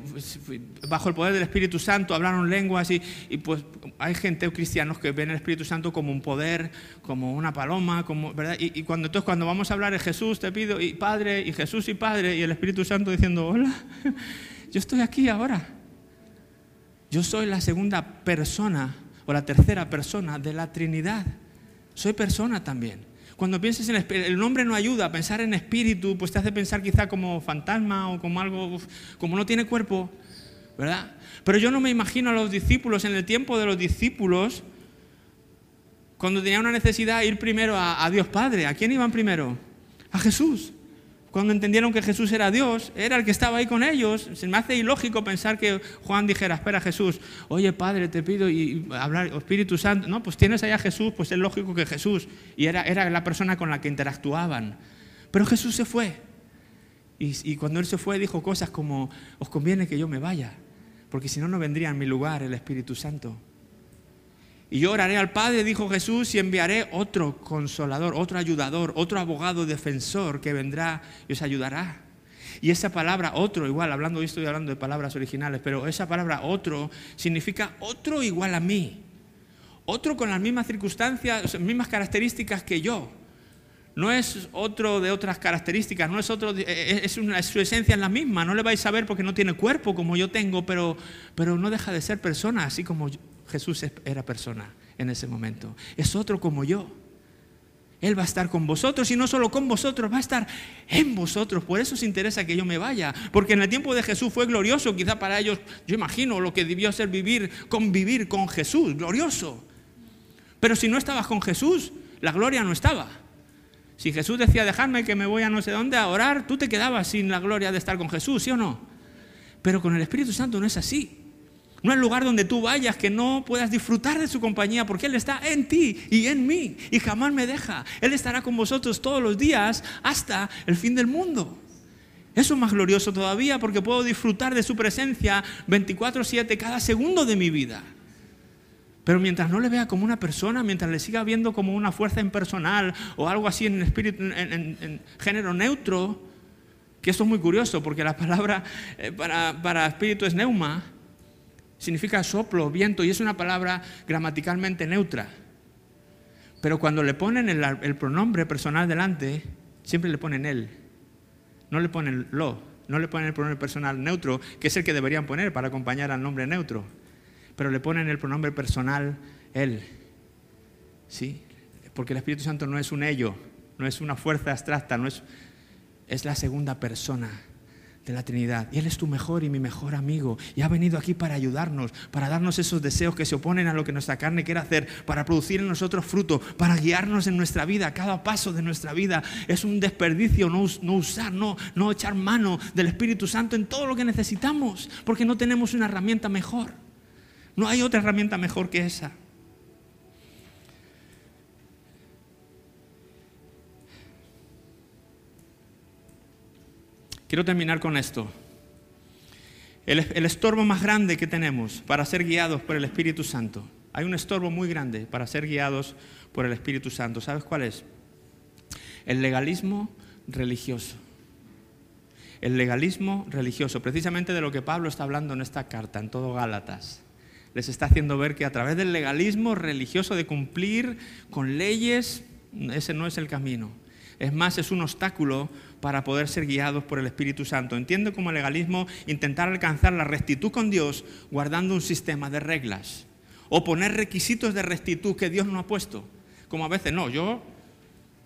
bajo el poder del Espíritu Santo, hablaron lenguas y, pues hay gente cristianos que ven el Espíritu Santo como un poder, como una paloma, como, ¿verdad? Y, cuando, entonces cuando vamos a hablar de Jesús, te pido, y Padre, y Jesús y Padre, y el Espíritu Santo diciendo, hola, yo estoy aquí ahora. Yo soy la segunda persona o la tercera persona de la Trinidad. Soy persona también. Cuando piensas en el nombre no ayuda, pensar en espíritu, pues te hace pensar quizá como fantasma o como algo, como no tiene cuerpo, ¿verdad? Pero yo no me imagino a los discípulos, en el tiempo de los discípulos, cuando tenían una necesidad, ir primero a Dios Padre. ¿A quién iban primero? A Jesús. Cuando entendieron que Jesús era Dios, era el que estaba ahí con ellos. Se me hace ilógico pensar que Juan dijera, espera Jesús, oye Padre, te pido y, hablar, Espíritu Santo. No, pues tienes allá a Jesús, pues es lógico que Jesús. Y era, era la persona con la que interactuaban. Pero Jesús se fue. Y, y cuando Él se fue dijo cosas como, os conviene que yo me vaya, porque si no, no vendría en mi lugar el Espíritu Santo. Y yo oraré al Padre, dijo Jesús, y enviaré otro consolador, otro ayudador, otro abogado defensor que vendrá y os ayudará. Y esa palabra otro, igual, hablando, estoy hablando de palabras originales, pero esa palabra otro significa otro igual a mí. Otro con las mismas circunstancias, mismas características que yo. No es otro de otras características, no es otro, es una, su esencia es la misma. No le vais a ver porque no tiene cuerpo como yo tengo, pero, pero no deja de ser persona, así como yo, Jesús era persona en ese momento. Es otro como yo. Él va a estar con vosotros y no solo con vosotros, va a estar en vosotros. Por eso os interesa que yo me vaya. Porque en el tiempo de Jesús fue glorioso. Quizá para ellos, yo imagino lo que debió ser vivir, convivir con Jesús. Glorioso. Pero si no estabas con Jesús, la gloria no estaba. Si Jesús decía, dejadme que me voy a no sé dónde a orar, tú te quedabas sin la gloria de estar con Jesús, ¿sí o no? Pero con el Espíritu Santo no es así. No hay lugar donde tú vayas que no puedas disfrutar de su compañía, porque Él está en ti y en mí y jamás me deja. Él estará con vosotros todos los días hasta el fin del mundo. Eso es más glorioso todavía porque puedo disfrutar de su presencia 24/7 cada segundo de mi vida. Pero mientras no le vea como una persona, mientras le siga viendo como una fuerza impersonal o algo así en, espíritu, en, género neutro, que eso es muy curioso porque la palabra eh, para, para espíritu es neuma, significa soplo, viento, y es una palabra gramaticalmente neutra. Pero cuando le ponen el, pronombre personal delante, siempre le ponen él. No le ponen lo, no le ponen el pronombre personal neutro, que es el que deberían poner para acompañar al nombre neutro. Pero le ponen el pronombre personal él. ¿Sí? Porque el Espíritu Santo no es un ello, no es una fuerza abstracta, no es, es la segunda persona la Trinidad. Y Él es tu mejor y mi mejor amigo. Y ha venido aquí para ayudarnos, para darnos esos deseos que se oponen a lo que nuestra carne quiere hacer, para producir en nosotros fruto, para guiarnos en nuestra vida, cada paso de nuestra vida. Es un desperdicio no, no usar, no, no echar mano del Espíritu Santo en todo lo que necesitamos, porque no tenemos una herramienta mejor. No hay otra herramienta mejor que esa. Quiero terminar con esto. El, estorbo más grande que tenemos para ser guiados por el Espíritu Santo. Hay un estorbo muy grande para ser guiados por el Espíritu Santo. ¿Sabes cuál es? El legalismo religioso. El legalismo religioso, precisamente de lo que Pablo está hablando en esta carta, en todo Gálatas. Les está haciendo ver que a través del legalismo religioso de cumplir con leyes, ese no es el camino. Es más, es un obstáculo para poder ser guiados por el Espíritu Santo. Entiendo como legalismo intentar alcanzar la rectitud con Dios guardando un sistema de reglas o poner requisitos de rectitud que Dios no ha puesto. Como a veces, no, yo,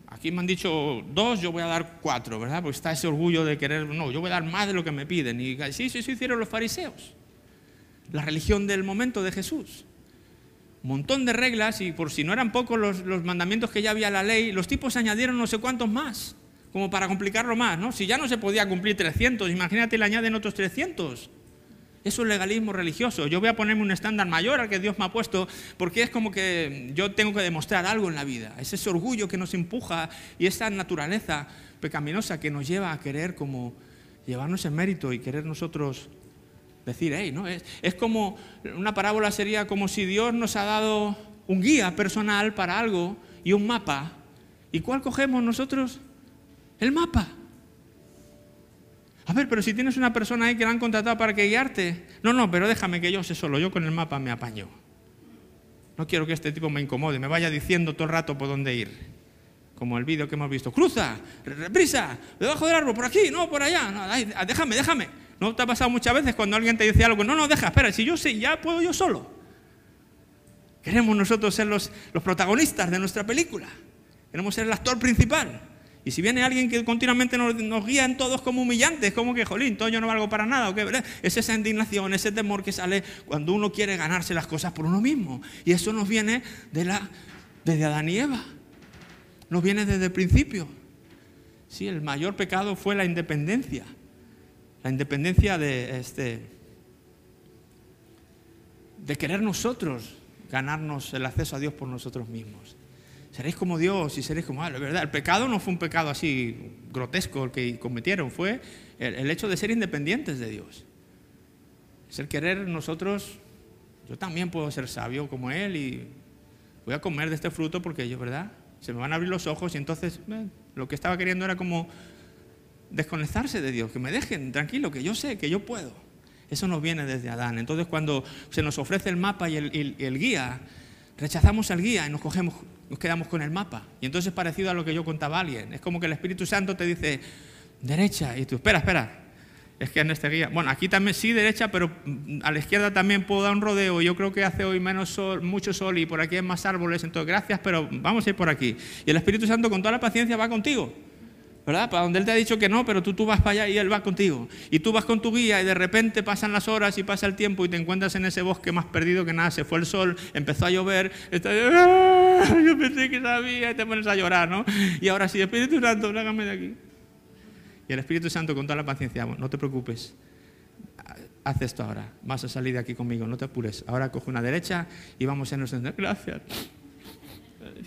aquí me han dicho dos, yo voy a dar cuatro, ¿verdad? Porque está ese orgullo de querer, no, yo voy a dar más de lo que me piden. Y sí, sí, sí hicieron los fariseos. La religión del momento de Jesús montón de reglas y por si no eran pocos los, mandamientos que ya había la ley, los tipos añadieron no sé cuántos más, como para complicarlo más, ¿no? Si ya no se podía cumplir 300, imagínate le añaden otros 300. Eso es legalismo religioso. Yo voy a ponerme un estándar mayor al que Dios me ha puesto porque es como que yo tengo que demostrar algo en la vida. Es ese orgullo que nos empuja y esa naturaleza pecaminosa que nos lleva a querer como llevarnos en mérito y querer nosotros Decir, hey, ¿no? Es, es como, una parábola sería como si Dios nos ha dado un guía personal para algo y un mapa. ¿Y cuál cogemos nosotros? El mapa. A ver, pero si tienes una persona ahí que la han contratado para que guiarte. No, no, pero déjame que yo sé solo, yo con el mapa me apaño. No quiero que este tipo me incomode, me vaya diciendo todo el rato por dónde ir. Como el vídeo que hemos visto. Cruza, reprisa, debajo del árbol, por aquí, no, por allá. No, déjame, déjame. ¿No te ha pasado muchas veces cuando alguien te dice algo? No, no, deja, espera, si yo sé, ya puedo yo solo. Queremos nosotros ser los protagonistas de nuestra película. Queremos ser el actor principal. Y si viene alguien que continuamente nos, guía en todos como humillantes, como que, jolín, todo yo no valgo para nada, ¿o? Es esa indignación, ese temor que sale cuando uno quiere ganarse las cosas por uno mismo. Y eso nos viene de la, desde Adán y Eva. Nos viene desde el principio. Sí, el mayor pecado fue la independencia la independencia de, este, de querer nosotros ganarnos el acceso a Dios por nosotros mismos. Seréis como Dios y seréis como... Ah, verdad, el pecado no fue un pecado así grotesco el que cometieron, fue el, el hecho de ser independientes de Dios. Es el querer nosotros, yo también puedo ser sabio como Él y voy a comer de este fruto porque yo, ¿verdad? Se me van a abrir los ojos y entonces eh, lo que estaba queriendo era como desconectarse de Dios, que me dejen tranquilo, que yo sé, que yo puedo. Eso nos viene desde Adán. Entonces cuando se nos ofrece el mapa y el, guía, rechazamos al guía y nos, cogemos, nos quedamos con el mapa. Y entonces es parecido a lo que yo contaba a alguien. Es como que el Espíritu Santo te dice, derecha, y tú, espera, espera. Es que en este guía, bueno, aquí también sí derecha, pero a la izquierda también puedo dar un rodeo. Yo creo que hace hoy menos sol, mucho sol y por aquí hay más árboles, entonces gracias, pero vamos a ir por aquí. Y el Espíritu Santo con toda la paciencia va contigo. ¿Verdad? Para donde Él te ha dicho que no, pero tú, tú vas para allá y Él va contigo. Y tú vas con tu guía y de repente pasan las horas y pasa el tiempo y te encuentras en ese bosque más perdido que nada. Se fue el sol, empezó a llover, ¡Ah! yo pensé que sabía y te pones a llorar, ¿no? Y ahora sí, Espíritu Santo, hágame de aquí. Y el Espíritu Santo con toda la paciencia, no te preocupes, haz esto ahora, vas a salir de aquí conmigo, no te apures. Ahora coge una derecha y vamos a nos gracias.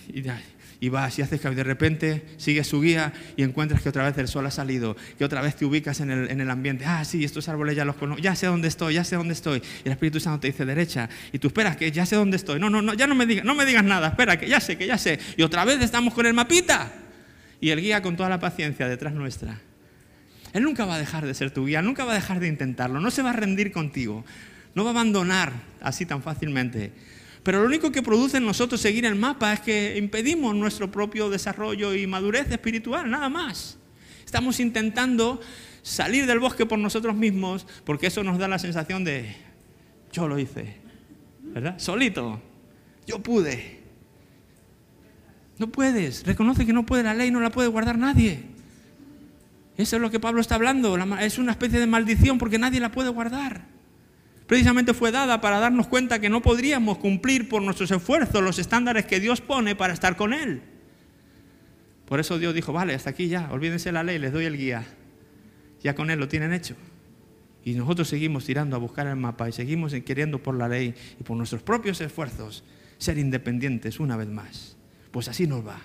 Y ya, y vas y haces que de repente sigues su guía y encuentras que otra vez el sol ha salido, que otra vez te ubicas en el, en el ambiente. Ah, sí, estos árboles ya los conozco, ya sé dónde estoy, ya sé dónde estoy. Y el Espíritu Santo te dice derecha y tú esperas que ya sé dónde estoy. No, no, no, ya no me digas, no me digas nada, espera, que ya sé, que ya sé. Y otra vez estamos con el mapita. Y el guía con toda la paciencia detrás nuestra. Él nunca va a dejar de ser tu guía, nunca va a dejar de intentarlo, no se va a rendir contigo, no va a abandonar así tan fácilmente. Pero lo único que produce en nosotros seguir el mapa es que impedimos nuestro propio desarrollo y madurez espiritual, nada más. Estamos intentando salir del bosque por nosotros mismos porque eso nos da la sensación de yo lo hice, ¿verdad? Solito, yo pude. No puedes, reconoce que no puede la ley, no la puede guardar nadie. Eso es lo que Pablo está hablando. Es una especie de maldición porque nadie la puede guardar. Precisamente fue dada para darnos cuenta que no podríamos cumplir por nuestros esfuerzos los estándares que Dios pone para estar con Él. Por eso Dios dijo, vale, hasta aquí ya, olvídense la ley, les doy el guía. Ya con Él lo tienen hecho. Y nosotros seguimos tirando a buscar el mapa y seguimos queriendo por la ley y por nuestros propios esfuerzos ser independientes una vez más. Pues así nos va.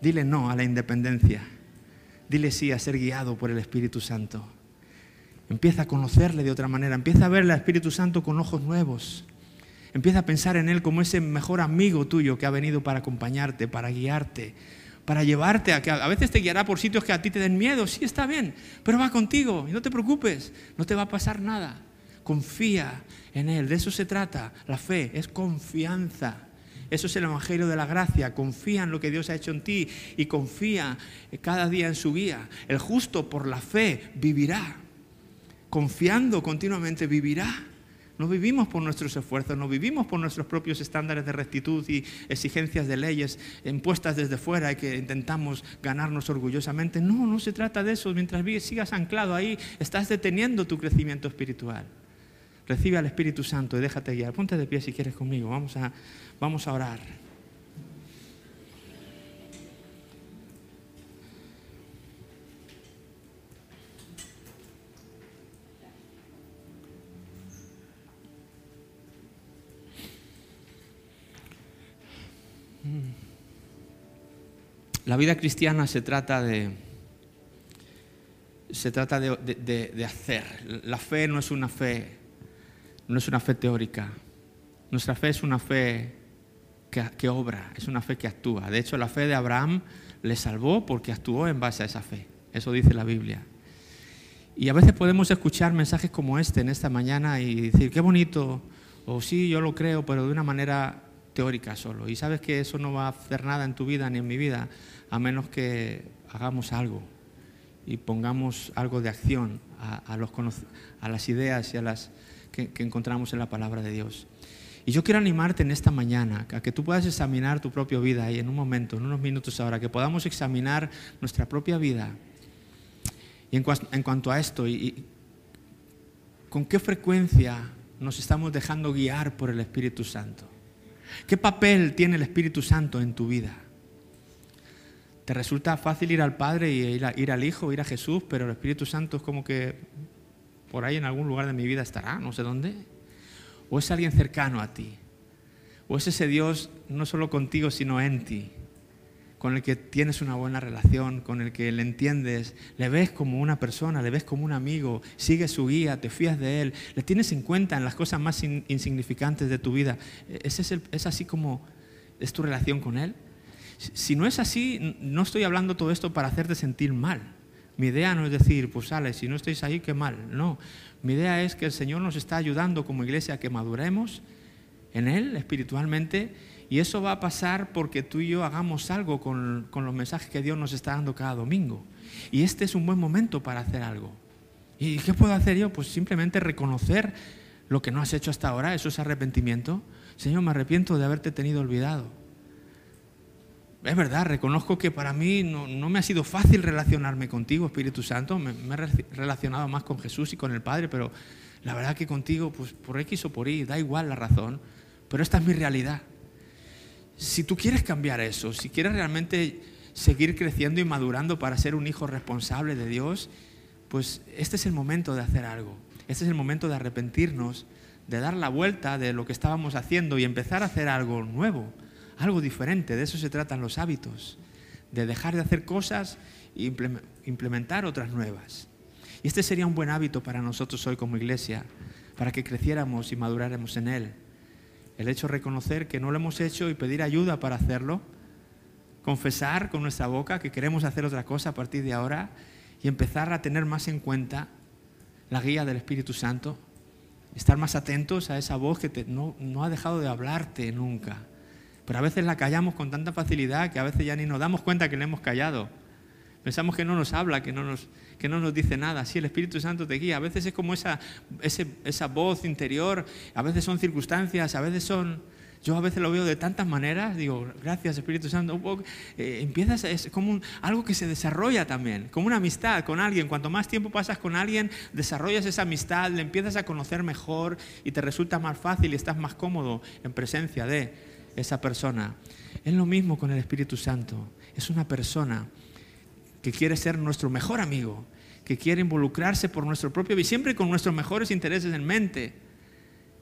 Dile no a la independencia. Dile sí a ser guiado por el Espíritu Santo. Empieza a conocerle de otra manera. Empieza a verle al Espíritu Santo con ojos nuevos. Empieza a pensar en Él como ese mejor amigo tuyo que ha venido para acompañarte, para guiarte, para llevarte a que a veces te guiará por sitios que a ti te den miedo, sí está bien, pero va contigo y no te preocupes, no te va a pasar nada. Confía en Él, de eso se trata. La fe es confianza. Eso es el Evangelio de la Gracia. Confía en lo que Dios ha hecho en ti y confía cada día en su guía. El justo por la fe vivirá. Confiando continuamente vivirá. No vivimos por nuestros esfuerzos, no vivimos por nuestros propios estándares de rectitud y exigencias de leyes impuestas desde fuera y que intentamos ganarnos orgullosamente. No, no se trata de eso. Mientras sigas anclado ahí, estás deteniendo tu crecimiento espiritual. Recibe al Espíritu Santo y déjate guiar. Ponte de pie si quieres conmigo. Vamos a, vamos a orar. La vida cristiana se trata de, se trata de, hacer. La fe no es una fe, no es una fe teórica. Nuestra fe es una fe que, que, obra, es una fe que actúa. De hecho, la fe de Abraham le salvó porque actuó en base a esa fe. Eso dice la Biblia. Y a veces podemos escuchar mensajes como este en esta mañana y decir, qué bonito, o sí, yo lo creo, pero de una manera teórica solo. Y sabes que eso no va a hacer nada en tu vida ni en mi vida a menos que hagamos algo y pongamos algo de acción a, las ideas y a las que, encontramos en la palabra de Dios. Y yo quiero animarte en esta mañana a que tú puedas examinar tu propia vida y en un momento, en unos minutos ahora, que podamos examinar nuestra propia vida. Y en, en cuanto a esto, y, ¿con qué frecuencia nos estamos dejando guiar por el Espíritu Santo? ¿Qué papel tiene el Espíritu Santo en tu vida? ¿Te resulta fácil ir al Padre y ir, al Hijo, ir a Jesús, pero el Espíritu Santo es como que por ahí en algún lugar de mi vida estará, no sé dónde? ¿O es alguien cercano a ti? ¿O es ese Dios no solo contigo, sino en ti? Con el que tienes una buena relación, con el que le entiendes, le ves como una persona, le ves como un amigo, sigues su guía, te fías de él, le tienes en cuenta en las cosas más insignificantes de tu vida. ¿Es, ¿Es así como es tu relación con él? Si no es así, no estoy hablando todo esto para hacerte sentir mal. Mi idea no es decir, pues sale, si no estáis ahí, qué mal. No, mi idea es que el Señor nos está ayudando como iglesia a que maduremos en Él espiritualmente y eso va a pasar porque tú y yo hagamos algo con, los mensajes que Dios nos está dando cada domingo. Y este es un buen momento para hacer algo. ¿Y qué puedo hacer yo? Pues simplemente reconocer lo que no has hecho hasta ahora, eso es arrepentimiento. Señor, me arrepiento de haberte tenido olvidado. Es verdad, reconozco que para mí no, me ha sido fácil relacionarme contigo, Espíritu Santo. Me, me, he relacionado más con Jesús y con el Padre, pero la verdad que contigo, pues por X o por Y, da igual la razón. Pero esta es mi realidad si tú quieres cambiar eso, si quieres realmente seguir creciendo y madurando para ser un hijo responsable de Dios, pues este es el momento de hacer algo. Este es el momento de arrepentirnos, de dar la vuelta de lo que estábamos haciendo y empezar a hacer algo nuevo, algo diferente. De eso se tratan los hábitos, de dejar de hacer cosas e implementar otras nuevas. Y este sería un buen hábito para nosotros hoy como iglesia, para que creciéramos y maduráramos en él. El hecho de reconocer que no lo hemos hecho y pedir ayuda para hacerlo. Confesar con nuestra boca que queremos hacer otra cosa a partir de ahora y empezar a tener más en cuenta la guía del Espíritu Santo. Estar más atentos a esa voz que no, no ha dejado de hablarte nunca. Pero a veces la callamos con tanta facilidad que a veces ya ni nos damos cuenta que le hemos callado. Pensamos que no nos habla, que no nos, que no nos dice nada. Sí, el Espíritu Santo te guía. A veces es como esa, esa voz interior, a veces son circunstancias, a veces son Yo a veces lo veo de tantas maneras, digo, gracias Espíritu Santo, eh, empiezas, es como algo que se desarrolla también, como una amistad con alguien. Cuanto más tiempo pasas con alguien, desarrollas esa amistad, le empiezas a conocer mejor y te resulta más fácil y estás más cómodo en presencia de esa persona. Es lo mismo con el Espíritu Santo, es una persona que quiere ser nuestro mejor amigo, que quiere involucrarse por nuestro propio y siempre con nuestros mejores intereses en mente.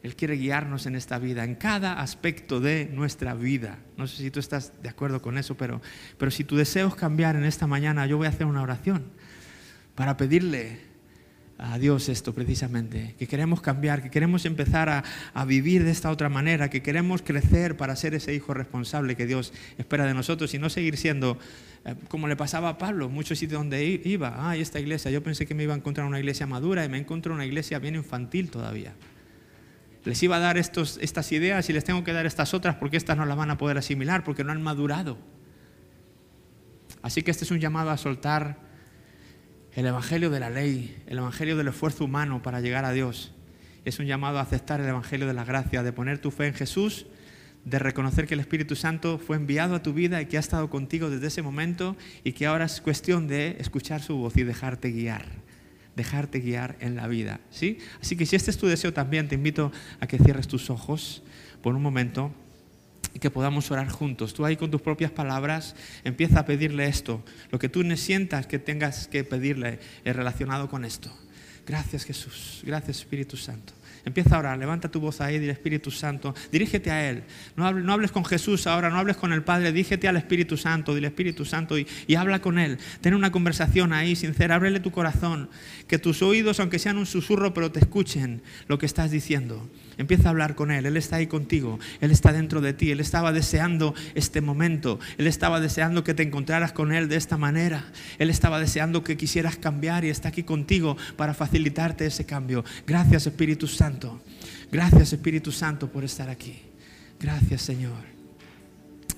Él quiere guiarnos en esta vida, en cada aspecto de nuestra vida. No sé si tú estás de acuerdo con eso, pero, pero si tu deseo es cambiar en esta mañana, yo voy a hacer una oración para pedirle a Dios esto precisamente, que queremos cambiar, que queremos empezar a, a, vivir de esta otra manera, que queremos crecer para ser ese hijo responsable que Dios espera de nosotros y no seguir siendo eh, como le pasaba a Pablo, muchos sitios donde iba, ah, esta iglesia, yo pensé que me iba a encontrar una iglesia madura y me encontré una iglesia bien infantil todavía les iba a dar estos, estas ideas y les tengo que dar estas otras porque estas no las van a poder asimilar, porque no han madurado. Así que este es un llamado a soltar el Evangelio de la ley, el Evangelio del esfuerzo humano para llegar a Dios. Es un llamado a aceptar el Evangelio de la gracia, de poner tu fe en Jesús, de reconocer que el Espíritu Santo fue enviado a tu vida y que ha estado contigo desde ese momento y que ahora es cuestión de escuchar su voz y dejarte guiar dejarte guiar en la vida. ¿sí? Así que si este es tu deseo también, te invito a que cierres tus ojos por un momento que podamos orar juntos. Tú ahí con tus propias palabras empieza a pedirle esto, lo que tú sientas que tengas que pedirle es relacionado con esto. Gracias Jesús, gracias Espíritu Santo. Empieza a orar, levanta tu voz ahí, dile Espíritu Santo, dirígete a Él. No hables, no hables, con Jesús ahora, no hables con el Padre, dígete al Espíritu Santo, dile Espíritu Santo y, y habla con Él. Ten una conversación ahí sincera, ábrele tu corazón, que tus oídos, aunque sean un susurro, pero te escuchen lo que estás diciendo. Empieza a hablar con Él, Él está ahí contigo, Él está dentro de ti, Él estaba deseando este momento, Él estaba deseando que te encontraras con Él de esta manera, Él estaba deseando que quisieras cambiar y está aquí contigo para facilitarte ese cambio. Gracias Espíritu Santo, gracias Espíritu Santo por estar aquí. Gracias Señor.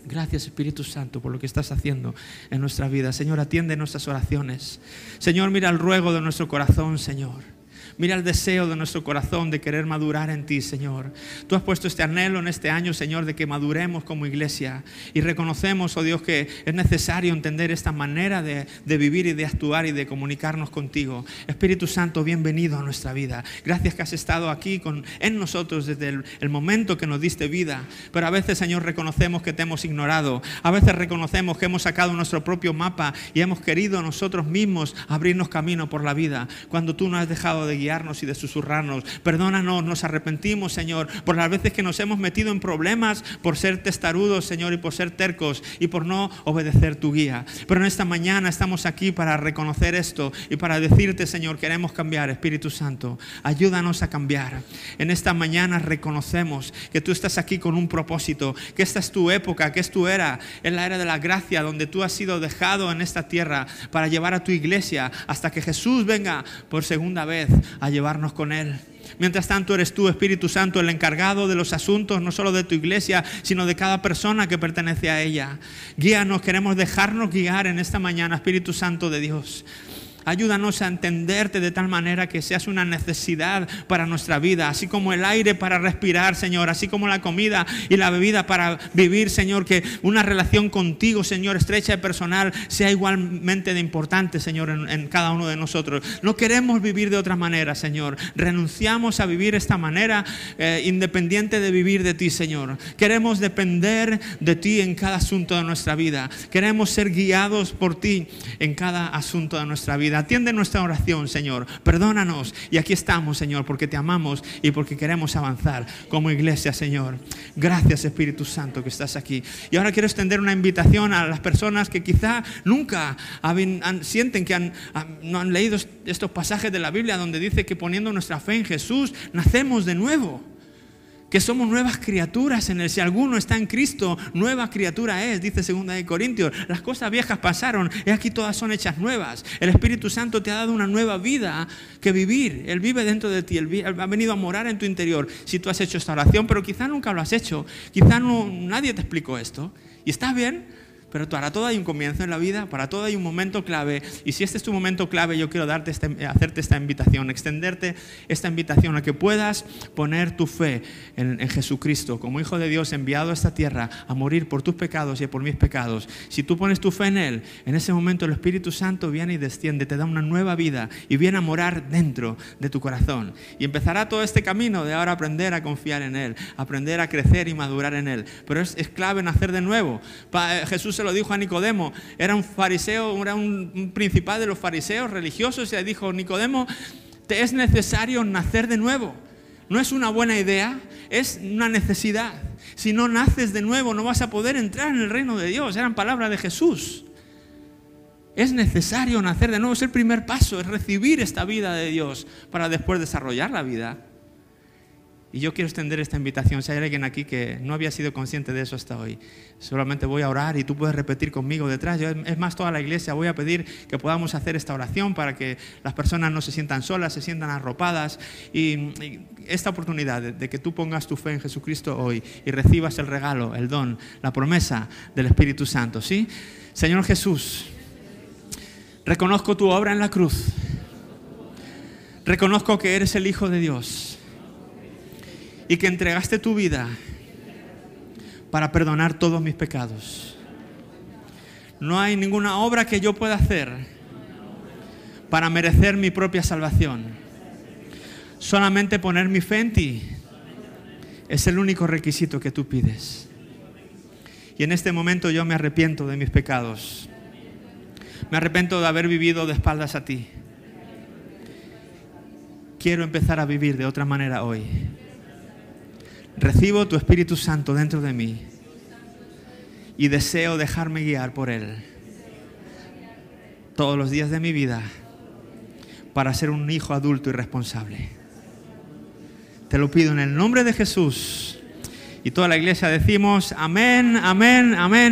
Gracias Espíritu Santo por lo que estás haciendo en nuestra vida. Señor, atiende nuestras oraciones. Señor, mira el ruego de nuestro corazón, Señor. Mira el deseo de nuestro corazón de querer madurar en ti, Señor. Tú has puesto este anhelo en este año, Señor, de que maduremos como iglesia. Y reconocemos, oh Dios, que es necesario entender esta manera de, vivir y de actuar y de comunicarnos contigo. Espíritu Santo, bienvenido a nuestra vida. Gracias que has estado aquí con, en nosotros desde el, el momento que nos diste vida. Pero a veces, Señor, reconocemos que te hemos ignorado. A veces reconocemos que hemos sacado nuestro propio mapa y hemos querido nosotros mismos abrirnos camino por la vida. Cuando tú no has dejado de guiarnos y de susurrarnos. Perdónanos, nos arrepentimos, Señor, por las veces que nos hemos metido en problemas por ser testarudos, Señor, y por ser tercos y por no obedecer tu guía. Pero en esta mañana estamos aquí para reconocer esto y para decirte, Señor, queremos cambiar, Espíritu Santo. Ayúdanos a cambiar. En esta mañana reconocemos que tú estás aquí con un propósito, que esta es tu época, que es tu era, es la era de la gracia, donde tú has sido dejado en esta tierra para llevar a tu iglesia hasta que Jesús venga por segunda vez a llevarnos con Él. Mientras tanto eres tú, Espíritu Santo, el encargado de los asuntos, no solo de tu iglesia, sino de cada persona que pertenece a ella. Guíanos, queremos dejarnos guiar en esta mañana, Espíritu Santo de Dios. Ayúdanos a entenderte de tal manera que seas una necesidad para nuestra vida, así como el aire para respirar, Señor, así como la comida y la bebida para vivir, Señor, que una relación contigo, Señor, estrecha y personal, sea igualmente de importante, Señor, en, cada uno de nosotros. No queremos vivir de otra manera, Señor. Renunciamos a vivir esta manera eh, independiente de vivir de ti, Señor. Queremos depender de ti en cada asunto de nuestra vida. Queremos ser guiados por ti en cada asunto de nuestra vida. Atiende nuestra oración, Señor. Perdónanos. Y aquí estamos, Señor, porque te amamos y porque queremos avanzar como iglesia, Señor. Gracias, Espíritu Santo, que estás aquí. Y ahora quiero extender una invitación a las personas que quizá nunca sienten que no han leído estos pasajes de la Biblia donde dice que poniendo nuestra fe en Jesús, nacemos de nuevo que somos nuevas criaturas en él. Si alguno está en Cristo, nueva criatura es, dice segunda de Corintios. Las cosas viejas pasaron y aquí todas son hechas nuevas. El Espíritu Santo te ha dado una nueva vida que vivir. Él vive dentro de ti, él ha venido a morar en tu interior. Si tú has hecho esta oración, pero quizá nunca lo has hecho, quizá no, nadie te explicó esto. Y está bien, Pero para todo hay un comienzo en la vida, para todo hay un momento clave. Y si este es tu momento clave, yo quiero darte este, hacerte esta invitación, extenderte esta invitación a que puedas poner tu fe en, en, Jesucristo como Hijo de Dios enviado a esta tierra a morir por tus pecados y por mis pecados. Si tú pones tu fe en Él, en ese momento el Espíritu Santo viene y desciende, te da una nueva vida y viene a morar dentro de tu corazón. Y empezará todo este camino de ahora aprender a confiar en Él, aprender a crecer y madurar en Él. Pero es, es clave nacer de nuevo. Pa, Jesús lo dijo a Nicodemo, era un fariseo, era un, un principal de los fariseos religiosos y le dijo, Nicodemo, te es necesario nacer de nuevo. No es una buena idea, es una necesidad. Si no naces de nuevo, no vas a poder entrar en el reino de Dios. Eran palabras de Jesús. Es necesario nacer de nuevo, es el primer paso, es recibir esta vida de Dios para después desarrollar la vida. Y yo quiero extender esta invitación. Si hay alguien aquí que no había sido consciente de eso hasta hoy, solamente voy a orar y tú puedes repetir conmigo detrás. Yo, es más, toda la iglesia voy a pedir que podamos hacer esta oración para que las personas no se sientan solas, se sientan arropadas. Y, esta oportunidad de, de, que tú pongas tu fe en Jesucristo hoy y recibas el regalo, el don, la promesa del Espíritu Santo. ¿sí? Señor Jesús, reconozco tu obra en la cruz. Reconozco que eres el Hijo de Dios y que entregaste tu vida para perdonar todos mis pecados. No hay ninguna obra que yo pueda hacer para merecer mi propia salvación. Solamente poner mi fe en ti es el único requisito que tú pides. Y en este momento yo me arrepiento de mis pecados. Me arrepiento de haber vivido de espaldas a ti. Quiero empezar a vivir de otra manera hoy. Recibo tu Espíritu Santo dentro de mí y deseo dejarme guiar por Él todos los días de mi vida para ser un hijo adulto y responsable. Te lo pido en el nombre de Jesús. Y toda la iglesia decimos, amén, amén, amén.